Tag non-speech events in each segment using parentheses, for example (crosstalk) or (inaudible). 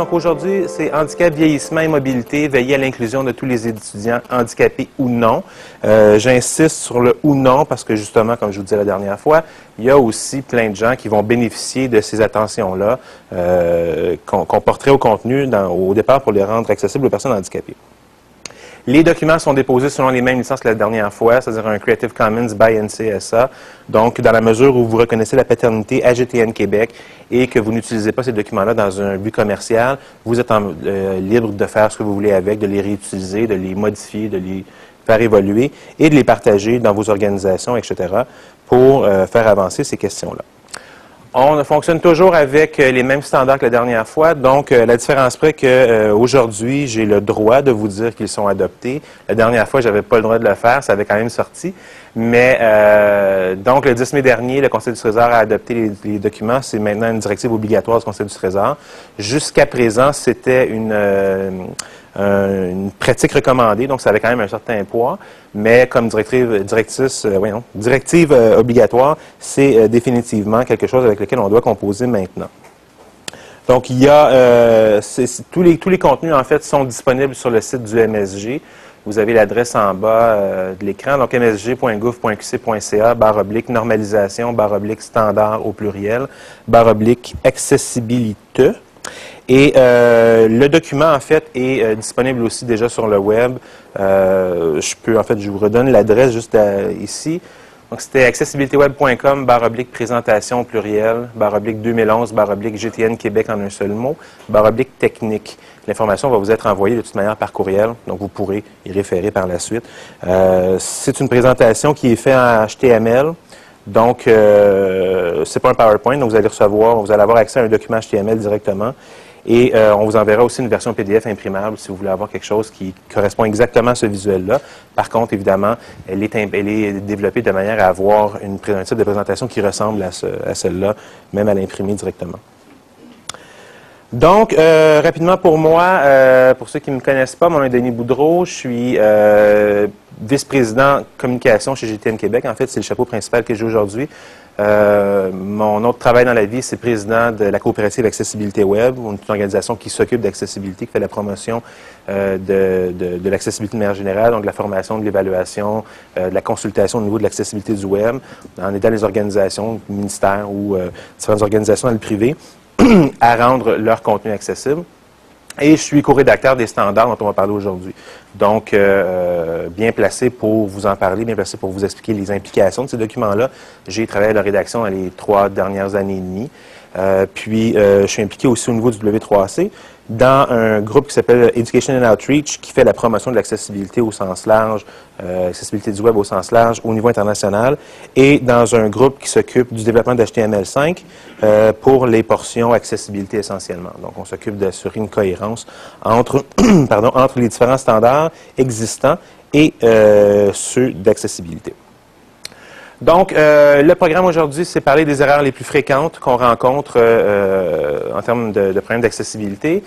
Donc aujourd'hui, c'est handicap, vieillissement et mobilité, veiller à l'inclusion de tous les étudiants handicapés ou non. Euh, J'insiste sur le ou non parce que justement, comme je vous disais la dernière fois, il y a aussi plein de gens qui vont bénéficier de ces attentions-là euh, qu'on porterait au contenu au départ pour les rendre accessibles aux personnes handicapées. Les documents sont déposés selon les mêmes licences que la dernière fois, c'est-à-dire un Creative Commons by NCSA. Donc, dans la mesure où vous reconnaissez la paternité AGTN Québec et que vous n'utilisez pas ces documents-là dans un but commercial, vous êtes euh, libre de faire ce que vous voulez avec, de les réutiliser, de les modifier, de les faire évoluer et de les partager dans vos organisations, etc., pour euh, faire avancer ces questions-là. On fonctionne toujours avec euh, les mêmes standards que la dernière fois. Donc, euh, la différence près qu'aujourd'hui, j'ai le droit de vous dire qu'ils sont adoptés. La dernière fois, j'avais pas le droit de le faire. Ça avait quand même sorti. Mais euh, donc, le 10 mai dernier, le Conseil du Trésor a adopté les, documents. C'est maintenant une directive obligatoire du Conseil du Trésor. Jusqu'à présent, c'était une, euh, une pratique recommandée, donc ça avait quand même un certain poids, mais comme directive, euh, directive euh, obligatoire, c'est définitivement quelque chose avec lequel on doit composer maintenant. Donc, il y a tous les tous les contenus en fait sont disponibles sur le site du MSG. Vous avez l'adresse en bas de l'écran, donc msg.gouv.qc.ca, barre oblique normalisation, barre oblique standard au pluriel, barre oblique accessibilité. Et euh, le document, en fait, est euh, disponible aussi déjà sur le web. Euh, je peux, en fait, je vous redonne l'adresse juste ici. Donc, c'était accessibilityweb.com, barre oblique présentation pluriel, barre oblique 2011, barre oblique GTN Québec en un seul mot, barre oblique technique. L'information va vous être envoyée de toute manière par courriel, donc vous pourrez y référer par la suite. c'est une présentation qui est faite en HTML. Donc, euh, c'est pas un PowerPoint, donc vous allez recevoir, vous allez avoir accès à un document HTML directement. Et euh, on vous enverra aussi une version PDF imprimable si vous voulez avoir quelque chose qui correspond exactement à ce visuel-là. Par contre, évidemment, elle est, développée de manière à avoir une, un type de présentation qui ressemble à, ce, à celle-là, même à l'imprimer directement. Donc, euh, rapidement pour moi, euh, pour ceux qui ne me connaissent pas, mon nom est Denis Boudreau. Je suis vice-président communication chez GTN Québec. En fait, c'est le chapeau principal que j'ai aujourd'hui. Euh, mon autre travail dans la vie, c'est président de la coopérative Accessibilité Web, une organisation qui s'occupe d'accessibilité, qui fait la promotion euh, de, l'accessibilité de manière générale, donc de la formation, de l'évaluation, euh, de la consultation au niveau de l'accessibilité du web, en aidant les organisations, ministères ou différentes organisations dans le privé (clears throat) à rendre leur contenu accessible. Et je suis co-rédacteur des standards dont on va parler aujourd'hui. Donc, euh, bien placé pour vous en parler, bien placé pour vous expliquer les implications de ces documents-là. J'ai travaillé à la rédaction dans les trois dernières années et demie. Euh, puis, euh, je suis impliqué aussi au niveau du W3C dans un groupe qui s'appelle Education and Outreach, qui fait la promotion de l'accessibilité au sens large, euh, l'accessibilité du web au sens large au niveau international, et dans un groupe qui s'occupe du développement d'HTML5 euh, pour les portions accessibilité essentiellement. Donc, on s'occupe d'assurer une cohérence entre (clears throat) les différents standards existants et euh, ceux d'accessibilité. Donc, euh, le programme aujourd'hui, c'est parler des erreurs les plus fréquentes qu'on rencontre euh, en termes de, problèmes d'accessibilité.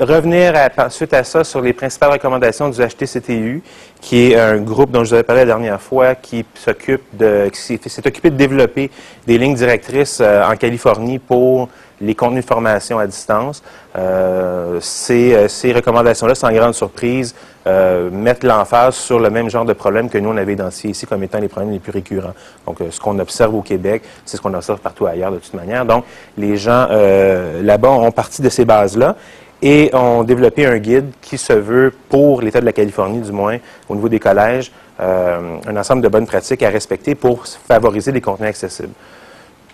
Revenir suite à ça sur les principales recommandations du HTCTU, qui est un groupe dont je vous avais parlé la dernière fois, qui s'occupe de, s'est occupé de développer des lignes directrices euh, en Californie pour les contenus de formation à distance. Euh, ces, euh, ces recommandations-là, sans grande surprise, euh, mettent l'emphase sur le même genre de problème que nous, on avait identifié ici comme étant les problèmes les plus récurrents. Donc, euh, ce qu'on observe au Québec, c'est ce qu'on observe partout ailleurs de toute manière. Donc, les gens euh, là-bas ont parti de ces bases-là et ont développé un guide qui se veut, pour l'État de la Californie du moins, au niveau des collèges, un ensemble de bonnes pratiques à respecter pour favoriser les contenus accessibles.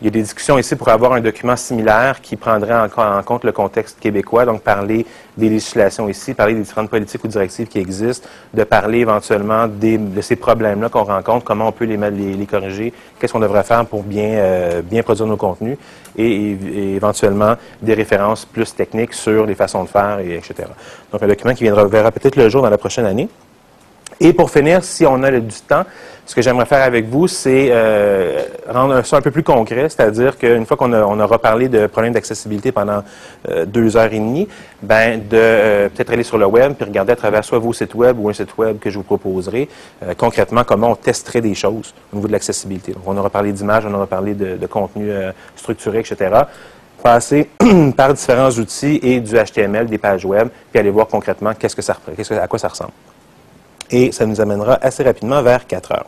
Il y a des discussions ici pour avoir un document similaire qui prendrait en, compte le contexte québécois, donc parler des législations ici, parler des différentes politiques ou directives qui existent, de parler éventuellement de ces problèmes-là qu'on rencontre, comment on peut les, corriger, qu'est-ce qu'on devrait faire pour bien, euh, produire nos contenus, et, éventuellement des références plus techniques sur les façons de faire, et etc. Donc un document qui viendra verra peut-être le jour dans la prochaine année. Et pour finir, si on a du temps, ce que j'aimerais faire avec vous, c'est euh, rendre ça un peu plus concret, c'est-à-dire qu'une fois qu'on on aura parlé de problèmes d'accessibilité pendant euh, deux heures et demie, ben de euh, peut-être aller sur le web puis regarder à travers soit vos sites web ou un site web que je vous proposerai concrètement comment on testerait des choses au niveau de l'accessibilité. Donc, on aura parlé d'images, on aura parlé de, contenu structuré, etc passer (clears throat) par différents outils et du HTML, des pages web, puis aller voir concrètement qu'est-ce que ça, à quoi ça ressemble. Et ça nous amènera assez rapidement vers 4 heures.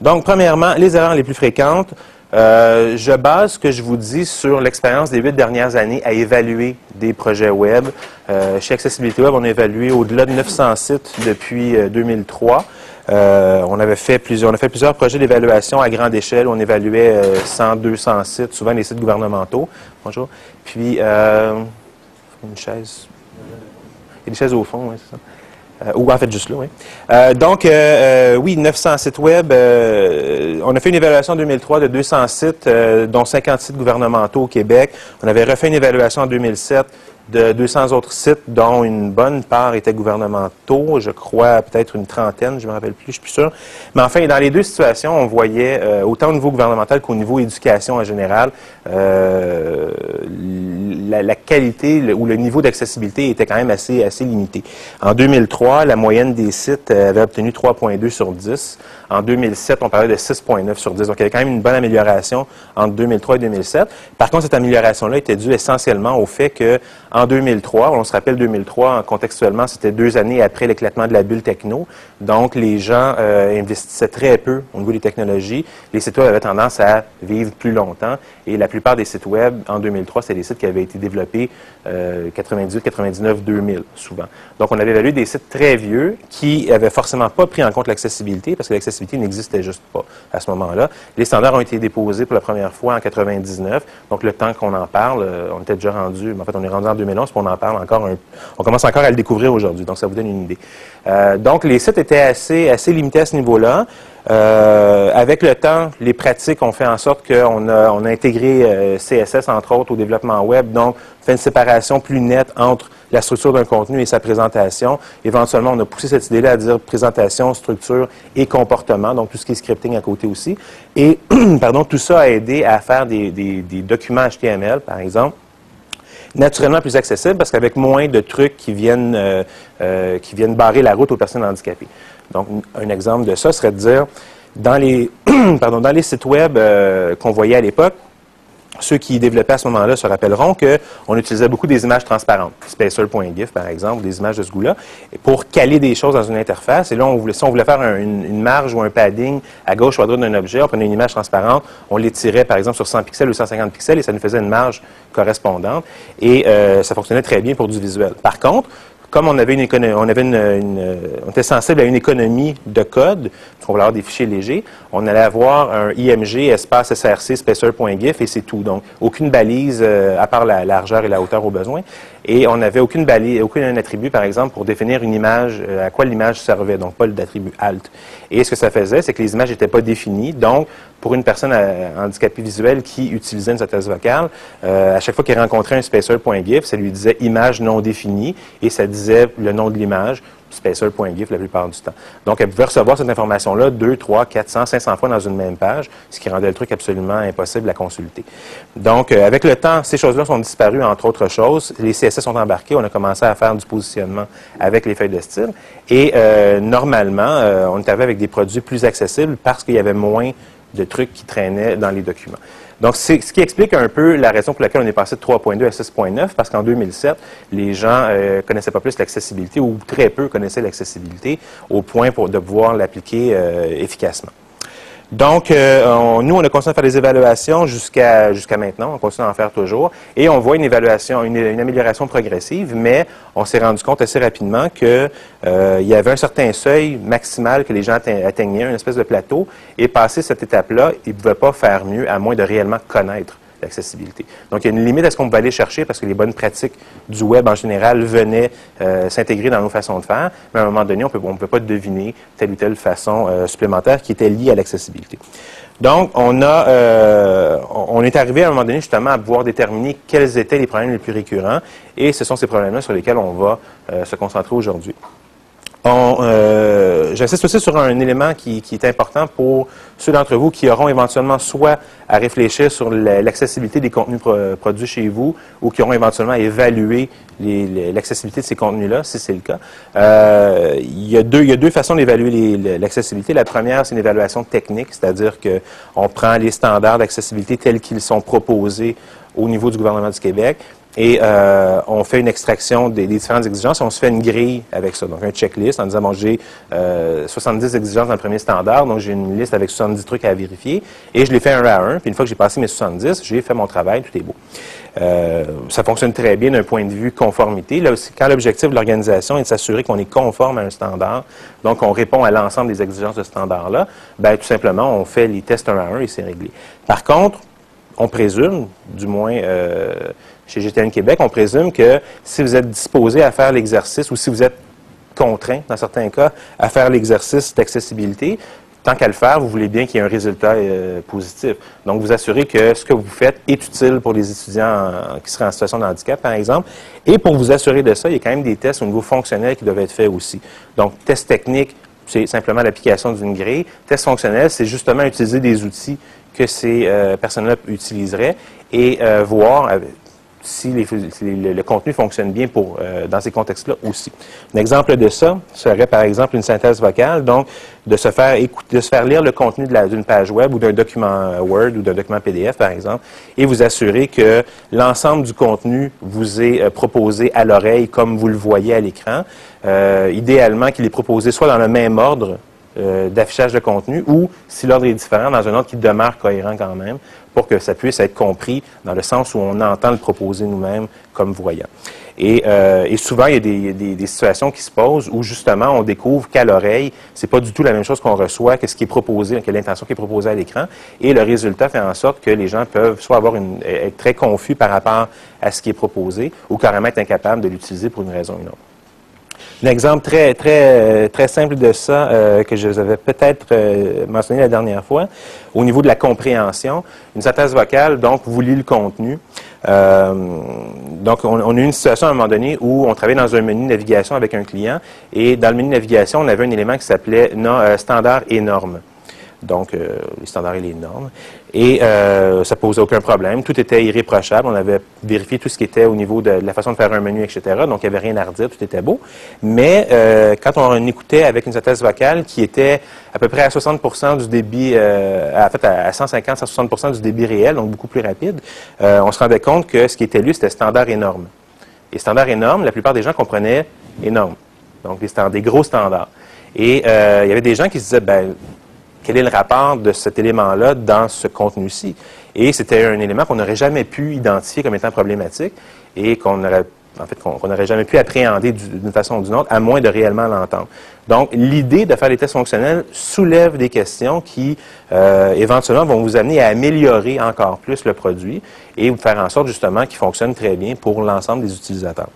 Donc, premièrement, les erreurs les plus fréquentes. Euh, je base ce que je vous dis sur l'expérience des huit dernières années à évaluer des projets web. Euh, chez Accessibilité Web, on a évalué au-delà de 900 sites depuis 2003. Euh, on avait fait plusieurs, a fait plusieurs projets d'évaluation à grande échelle. On évaluait 100, 200 sites, souvent des sites gouvernementaux. Bonjour. Puis, une chaise. Il y a au fond, oui, c'est ça. Euh, ou en fait juste là, oui. Euh, donc, euh, oui, 900 sites web. on a fait une évaluation en 2003 de 200 sites, dont 50 sites gouvernementaux au Québec. On avait refait une évaluation en 2007 de 200 autres sites, dont une bonne part étaient gouvernementaux, je crois peut-être une trentaine, je ne me rappelle plus, je suis plus sûr. Mais enfin, dans les deux situations, on voyait, autant au niveau gouvernemental qu'au niveau éducation en général, euh, la, qualité ou le niveau d'accessibilité était quand même assez, assez limité. En 2003, la moyenne des sites avait obtenu 3,2 sur 10. En 2007, on parlait de 6,9 sur 10. Donc, il y avait quand même une bonne amélioration entre 2003 et 2007. Par contre, cette amélioration-là était due essentiellement au fait que en 2003, on se rappelle 2003, contextuellement, c'était deux années après l'éclatement de la bulle techno. Donc, les gens euh, investissaient très peu au niveau des technologies. Les sites web avaient tendance à vivre plus longtemps. La plupart des sites web, en 2003, c'était des sites qui avaient été développés euh, 98, 99, 2000, souvent. Donc, on avait évalué des sites très vieux qui n'avaient forcément pas pris en compte l'accessibilité, parce que l'accessibilité n'existait juste pas à ce moment-là. Les standards ont été déposés pour la première fois en 99. Donc, le temps qu'on en parle, euh, on était déjà rendu, en fait, on est rendu en 2011, puis on en parle encore, on commence encore à le découvrir aujourd'hui, donc ça vous donne une idée. Euh, donc, les sites étaient assez, assez limités à ce niveau-là. Euh, avec le temps, les pratiques ont fait en sorte qu'on a, on a intégré euh, CSS, entre autres, au développement web, donc fait une séparation plus nette entre la structure d'un contenu et sa présentation. Éventuellement, on a poussé cette idée-là à dire présentation, structure et comportement, donc tout ce qui est scripting à côté aussi. Et, (clears throat) pardon, tout ça a aidé à faire des, des, des documents HTML, par exemple, naturellement plus accessible parce qu'avec moins de trucs qui viennent, euh, euh, qui viennent barrer la route aux personnes handicapées. Donc, un exemple de ça serait de dire, dans les, (clears throat) pardon, dans les sites web euh, qu'on voyait à l'époque, ceux qui développaient à ce moment-là se rappelleront qu'on utilisait beaucoup des images transparentes, spacer.gif par exemple, des images de ce goût-là, pour caler des choses dans une interface. Et là, si on voulait faire une, marge ou un padding à gauche ou à droite d'un objet, on prenait une image transparente, on l'étirait par exemple sur 100 pixels ou 150 pixels et ça nous faisait une marge correspondante. Et euh, ça fonctionnait très bien pour du visuel. Par contre, comme on avait une économie, on avait une, on était sensible à une économie de code, on voulait avoir des fichiers légers, on allait avoir un IMG espace src spacer.gif et c'est tout. Donc, aucune balise euh, à part la largeur et la hauteur au besoin. Et on n'avait aucune balise, aucun attribut, par exemple, pour définir une image, euh, à quoi l'image servait, donc pas d'attribut alt. Et ce que ça faisait, c'est que les images n'étaient pas définies. Donc, pour une personne euh, handicapée visuelle qui utilisait une synthèse vocale, à chaque fois qu'elle rencontrait un spacer.gif, ça lui disait image non définie et ça disait le nom de l'image, spacer.gif la plupart du temps. Donc, elle pouvait recevoir cette information-là 2, 3, 400, 500 fois dans une même page, ce qui rendait le truc absolument impossible à consulter. Donc, euh, avec le temps, ces choses-là sont disparues, entre autres choses. Les CSS sont embarqués, on a commencé à faire du positionnement avec les feuilles de style. Et euh, normalement, euh, on arrivé avec des produits plus accessibles parce qu'il y avait moins de trucs qui traînaient dans les documents. Donc, c'est ce qui explique un peu la raison pour laquelle on est passé de 3.2 à 6.9, parce qu'en 2007, les gens euh, connaissaient pas plus l'accessibilité ou très peu connaissaient l'accessibilité au point pour, de pouvoir l'appliquer euh, efficacement. Donc, euh, nous, on a continué à faire des évaluations jusqu'à jusqu'à maintenant. On continue à en faire toujours. Et on voit une évaluation, une, amélioration progressive, mais on s'est rendu compte assez rapidement qu'il euh, y avait un certain seuil maximal que les gens atteignaient, une espèce de plateau. Et passé cette étape-là, ils ne pouvaient pas faire mieux à moins de réellement connaître l'accessibilité. Donc, il y a une limite à ce qu'on peut aller chercher parce que les bonnes pratiques du web en général venaient euh, s'intégrer dans nos façons de faire, mais à un moment donné, on ne peut pas deviner telle ou telle façon euh, supplémentaire qui était liée à l'accessibilité. Donc, on euh, on est arrivé à un moment donné justement à pouvoir déterminer quels étaient les problèmes les plus récurrents, et ce sont ces problèmes-là sur lesquels on va se concentrer aujourd'hui. Euh, J'insiste aussi sur un élément qui, est important pour ceux d'entre vous qui auront éventuellement soit à réfléchir sur l'accessibilité des contenus produits chez vous ou qui auront éventuellement à évaluer l'accessibilité de ces contenus-là, si c'est le cas. Euh, y il y a deux façons d'évaluer l'accessibilité. La première, c'est une évaluation technique, c'est-à-dire qu'on prend les standards d'accessibilité tels qu'ils sont proposés au niveau du gouvernement du Québec. Et euh, on fait une extraction des, différentes exigences. On se fait une grille avec ça, donc un checklist en disant, bon, j'ai 70 exigences dans le premier standard, donc j'ai une liste avec 70 trucs à vérifier, et je les fais un à un. Puis une fois que j'ai passé mes 70, j'ai fait mon travail, tout est beau. Euh, ça fonctionne très bien d'un point de vue conformité. Là aussi, quand l'objectif de l'organisation est de s'assurer qu'on est conforme à un standard, donc on répond à l'ensemble des exigences de ce standard-là, ben tout simplement, on fait les tests un à un et c'est réglé. Par contre, on présume, du moins euh, chez GTN Québec, on présume que si vous êtes disposé à faire l'exercice ou si vous êtes contraint, dans certains cas, à faire l'exercice d'accessibilité, tant qu'à le faire, vous voulez bien qu'il y ait un résultat euh, positif. Donc, vous assurez que ce que vous faites est utile pour les étudiants qui seraient en situation de handicap, par exemple. Et pour vous assurer de ça, il y a quand même des tests au niveau fonctionnel qui doivent être faits aussi. Donc, test technique, c'est simplement l'application d'une grille. Test fonctionnel, c'est justement utiliser des outils que ces euh, personnes-là utiliseraient et euh, voir si, le, contenu fonctionne bien pour, euh, dans ces contextes-là aussi. Un exemple de ça serait par exemple une synthèse vocale, donc de se faire lire le contenu d'une page web ou d'un document Word ou d'un document PDF par exemple, et vous assurer que l'ensemble du contenu vous est euh, proposé à l'oreille comme vous le voyez à l'écran. Euh, idéalement qu'il est proposé soit dans le même ordre d'affichage de contenu ou, si l'ordre est différent, dans un ordre qui demeure cohérent quand même, pour que ça puisse être compris dans le sens où on entend le proposer nous-mêmes comme voyant. Et, euh, souvent, il y a des, situations qui se posent où justement on découvre qu'à l'oreille, c'est pas du tout la même chose qu'on reçoit que ce qui est proposé, que l'intention qui est proposée à l'écran. Et le résultat fait en sorte que les gens peuvent soit avoir une, être très confus par rapport à ce qui est proposé ou carrément être incapables de l'utiliser pour une raison ou une autre. Un exemple très, très, très simple de ça, euh, que je vous avais peut-être euh, mentionné la dernière fois, au niveau de la compréhension. Une synthèse vocale, donc, vous lit le contenu. Euh, donc, on, a eu une situation à un moment donné où on travaillait dans un menu navigation avec un client et dans le menu navigation, on avait un élément qui s'appelait standard et normes donc euh, les standards et les. Et euh, ça posait aucun problème. Tout était irréprochable. On avait vérifié tout ce qui était au niveau de, la façon de faire un menu, etc. Donc, il n'y avait rien à redire, tout était beau. Mais euh, quand on écoutait avec une synthèse vocale qui était à peu près à 60% du débit, euh, en fait à 150 à 60 du débit réel, donc beaucoup plus rapide, euh, on se rendait compte que ce qui était lu, c'était standard et normes. Et standard et normes, la plupart des gens comprenaient énorme. Donc, des, des gros standards. Et il y avait des gens qui se disaient, ben, quel est le rapport de cet élément-là dans ce contenu-ci. Et c'était un élément qu'on n'aurait jamais pu identifier comme étant problématique et qu'on n'aurait en fait, qu'on n'aurait jamais pu appréhender d'une façon ou d'une autre, à moins de réellement l'entendre. Donc, l'idée de faire les tests fonctionnels soulève des questions qui, euh, éventuellement, vont vous amener à améliorer encore plus le produit et vous faire en sorte, justement, qu'il fonctionne très bien pour l'ensemble des utilisateurs.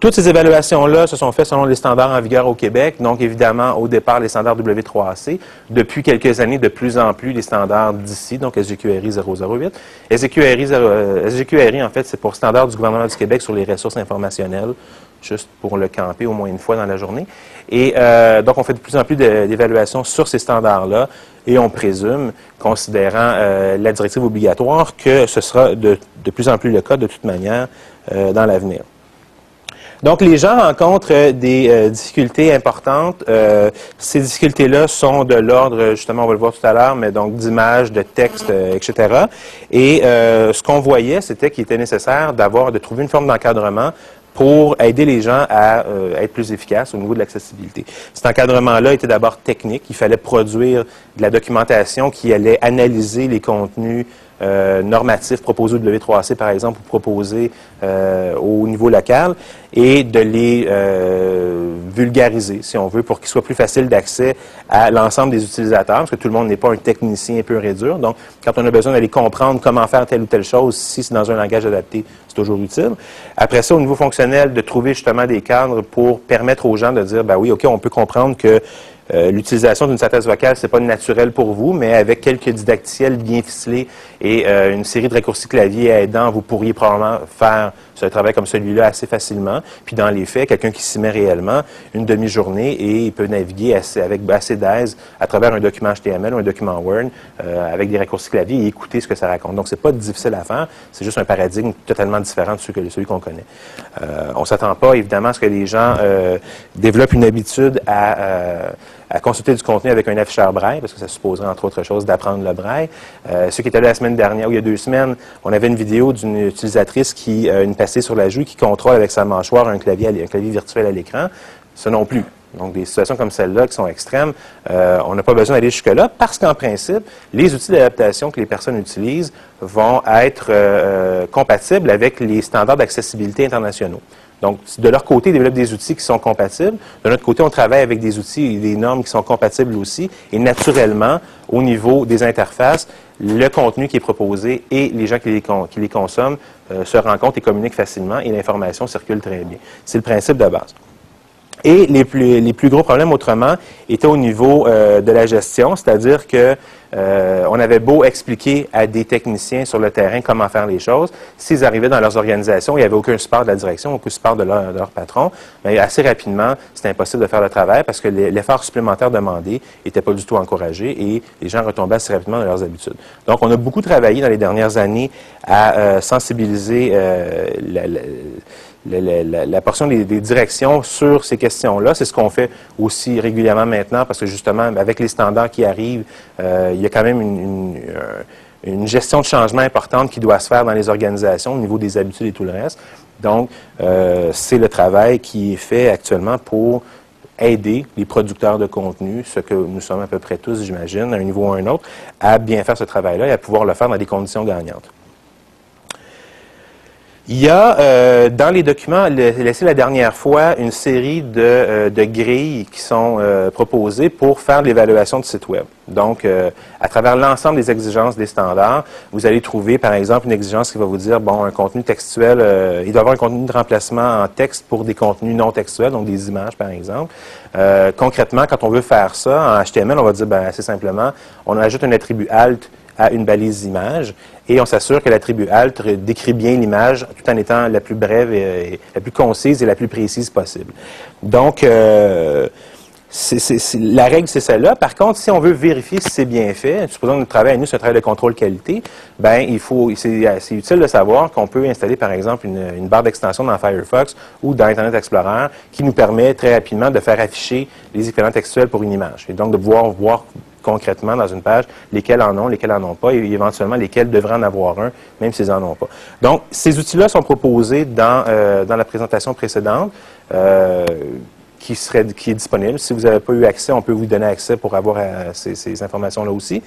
Toutes ces évaluations-là se sont faites selon les standards en vigueur au Québec. Donc, évidemment, au départ, les standards W3AC. Depuis quelques années, de plus en plus, les standards d'ici, donc SGQRI 008. SGQRI, SGQRI en fait, c'est pour standard du gouvernement du Québec sur les ressources informationnelles, juste pour le camper au moins une fois dans la journée. Et euh, donc, on fait de plus en plus d'évaluations sur ces standards-là et on présume, considérant euh, la directive obligatoire, que ce sera de, de, plus en plus le cas de toute manière euh, dans l'avenir. Donc, les gens rencontrent euh, des euh, difficultés importantes. Euh, ces difficultés-là sont de l'ordre, justement, on va le voir tout à l'heure, mais donc d'images, de textes, etc. Et ce qu'on voyait, c'était qu'il était nécessaire d'avoir, de trouver une forme d'encadrement pour aider les gens à être plus efficaces au niveau de l'accessibilité. Cet encadrement-là était d'abord technique. Il fallait produire de la documentation qui allait analyser les contenus euh, normatifs proposés au W3C, par exemple, ou proposés euh, au niveau local, et de les euh, vulgariser, si on veut, pour qu'ils soient plus faciles d'accès à l'ensemble des utilisateurs, parce que tout le monde n'est pas un technicien peu et dur. Donc, quand on a besoin d'aller comprendre comment faire telle ou telle chose, si c'est dans un langage adapté, c'est toujours utile. Après ça, au niveau fonctionnel, de trouver justement des cadres pour permettre aux gens de dire, ben oui, OK, on peut comprendre que euh, l'utilisation d'une synthèse vocale, c'est pas naturel pour vous, mais avec quelques didacticiels bien ficelés et euh, une série de raccourcis clavier aidants, vous pourriez probablement faire ce travail comme celui-là assez facilement. Puis dans les faits, quelqu'un qui s'y met réellement, une demi-journée et peut naviguer assez, avec assez d'aise à travers un document HTML ou un document Word euh, avec des raccourcis clavier et écouter ce que ça raconte. Donc, c'est pas difficile à faire, c'est juste un paradigme totalement différent de celui qu'on connaît. Euh, on s'attend pas, évidemment, à ce que les gens euh, développent une habitude à à consulter du contenu avec un afficheur braille, parce que ça supposerait, entre autres choses, d'apprendre le braille. Euh, ceux qui étaient là la semaine dernière, ou il y a deux semaines, on avait une vidéo d'une utilisatrice qui a une passée sur la joue, qui contrôle avec sa mâchoire un clavier, un clavier virtuel à l'écran. Ce non plus. Donc, des situations comme celle-là qui sont extrêmes, euh, on n'a pas besoin d'aller jusque-là parce qu'en principe, les outils d'adaptation que les personnes utilisent vont être euh, compatibles avec les standards d'accessibilité internationaux. Donc, de leur côté, ils développent des outils qui sont compatibles. De notre côté, on travaille avec des outils et des normes qui sont compatibles aussi. Et naturellement, au niveau des interfaces, le contenu qui est proposé et les gens qui les, consomment euh, se rencontrent et communiquent facilement et l'information circule très bien. C'est le principe de base. Et les plus, les plus gros problèmes, autrement, étaient au niveau euh, de la gestion, c'est-à-dire que euh, on avait beau expliquer à des techniciens sur le terrain comment faire les choses, s'ils arrivaient dans leurs organisations, il n'y avait aucun support de la direction, aucun support de leur, de leur patron, mais assez rapidement, c'était impossible de faire le travail parce que l'effort supplémentaire demandé n'était pas du tout encouragé et les gens retombaient assez rapidement dans leurs habitudes. Donc, on a beaucoup travaillé dans les dernières années à euh, sensibiliser la la, portion des, directions sur ces questions-là. C'est ce qu'on fait aussi régulièrement maintenant parce que justement, avec les standards qui arrivent, euh, il y a quand même une, une, gestion de changement importante qui doit se faire dans les organisations au niveau des habitudes et tout le reste. Donc, euh, c'est le travail qui est fait actuellement pour aider les producteurs de contenu, ce que nous sommes à peu près tous, j'imagine, à un niveau ou à un autre, à bien faire ce travail-là et à pouvoir le faire dans des conditions gagnantes. Il y a euh, dans les documents laissés la dernière fois une série de, euh, de grilles qui sont euh, proposées pour faire l'évaluation de site web. Donc, à travers l'ensemble des exigences des standards, vous allez trouver, par exemple, une exigence qui va vous dire, bon, un contenu textuel, il doit avoir un contenu de remplacement en texte pour des contenus non textuels, donc des images, par exemple. concrètement, quand on veut faire ça en HTML, on va dire, ben, assez simplement, on ajoute un attribut alt à une balise image et on s'assure que l'attribut alt décrit bien l'image tout en étant la plus brève la plus concise et la plus précise possible. Donc, euh, la règle, c'est celle-là. Par contre, si on veut vérifier si c'est bien fait, supposons que notre travail à nous, c'est un travail de contrôle qualité, ben, il faut, c'est utile de savoir qu'on peut installer, par exemple, une, une barre d'extension dans Firefox ou dans Internet Explorer qui nous permet très rapidement de faire afficher les équivalents textuels pour une image. Et donc, de pouvoir voir concrètement dans une page lesquels en ont, lesquels en ont pas, et éventuellement lesquels devraient en avoir un, même s'ils n'en ont pas. Donc, ces outils-là sont proposés dans, euh, dans la présentation précédente. Euh, qui, serait, qui est disponible. Si vous n'avez pas eu accès, on peut vous donner accès pour avoir euh, ces, informations-là aussi.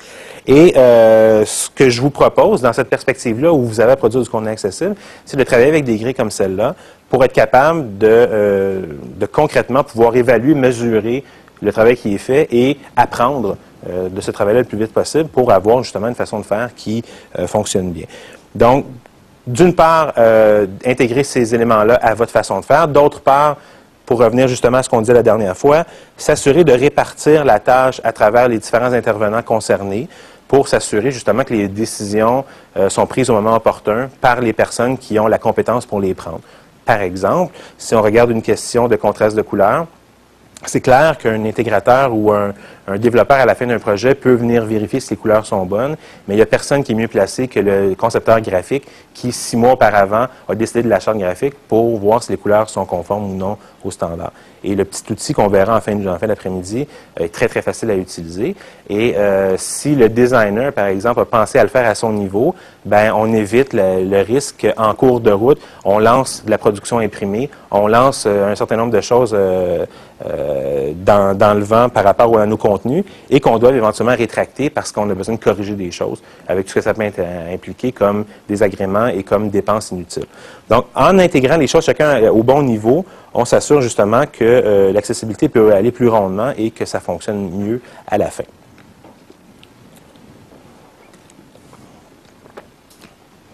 Et ce que je vous propose dans cette perspective-là, où vous avez à produire du contenu accessible, c'est de travailler avec des grilles comme celle-là pour être capable de, de concrètement pouvoir évaluer, mesurer le travail qui est fait et apprendre euh, de ce travail-là le plus vite possible pour avoir justement une façon de faire qui euh, fonctionne bien. Donc, d'une part, euh, intégrer ces éléments-là à votre façon de faire. D'autre part, pour revenir justement à ce qu'on disait la dernière fois, s'assurer de répartir la tâche à travers les différents intervenants concernés pour s'assurer justement que les décisions sont prises au moment opportun par les personnes qui ont la compétence pour les prendre. Par exemple, si on regarde une question de contraste de couleur, c'est clair qu'un intégrateur ou un, développeur à la fin d'un projet peut venir vérifier si les couleurs sont bonnes, mais il n'y a personne qui est mieux placé que le concepteur graphique qui, six mois auparavant, a décidé de la charte graphique pour voir si les couleurs sont conformes ou non aux standards. Et le petit outil qu'on verra en fin, en fin d'après-midi est très, très facile à utiliser. Et euh, si le designer, par exemple, a pensé à le faire à son niveau, ben on évite le, risque en cours de route. On lance de la production imprimée, on lance euh, un certain nombre de choses euh, dans, dans, le vent par rapport à nos contenus et qu'on doit éventuellement rétracter parce qu'on a besoin de corriger des choses avec tout ce que ça peut impliquer comme désagréments et comme dépenses inutiles. Donc, en intégrant les choses chacun au bon niveau, on s'assure justement que euh, l'accessibilité peut aller plus rondement et que ça fonctionne mieux à la fin.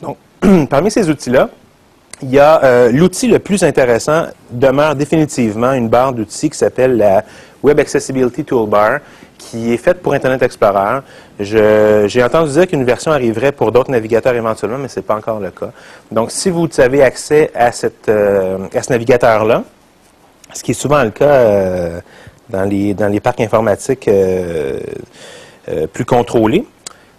Donc, (clears throat) parmi ces outils-là, il y a euh, l'outil le plus intéressant demeure définitivement une barre d'outils qui s'appelle la Web Accessibility Toolbar, qui est faite pour Internet Explorer. J'ai entendu dire qu'une version arriverait pour d'autres navigateurs éventuellement, mais ce n'est pas encore le cas. Donc, si vous avez accès à, euh, ce navigateur-là, ce qui est souvent le cas euh, dans, les, dans les parcs informatiques euh, plus contrôlés,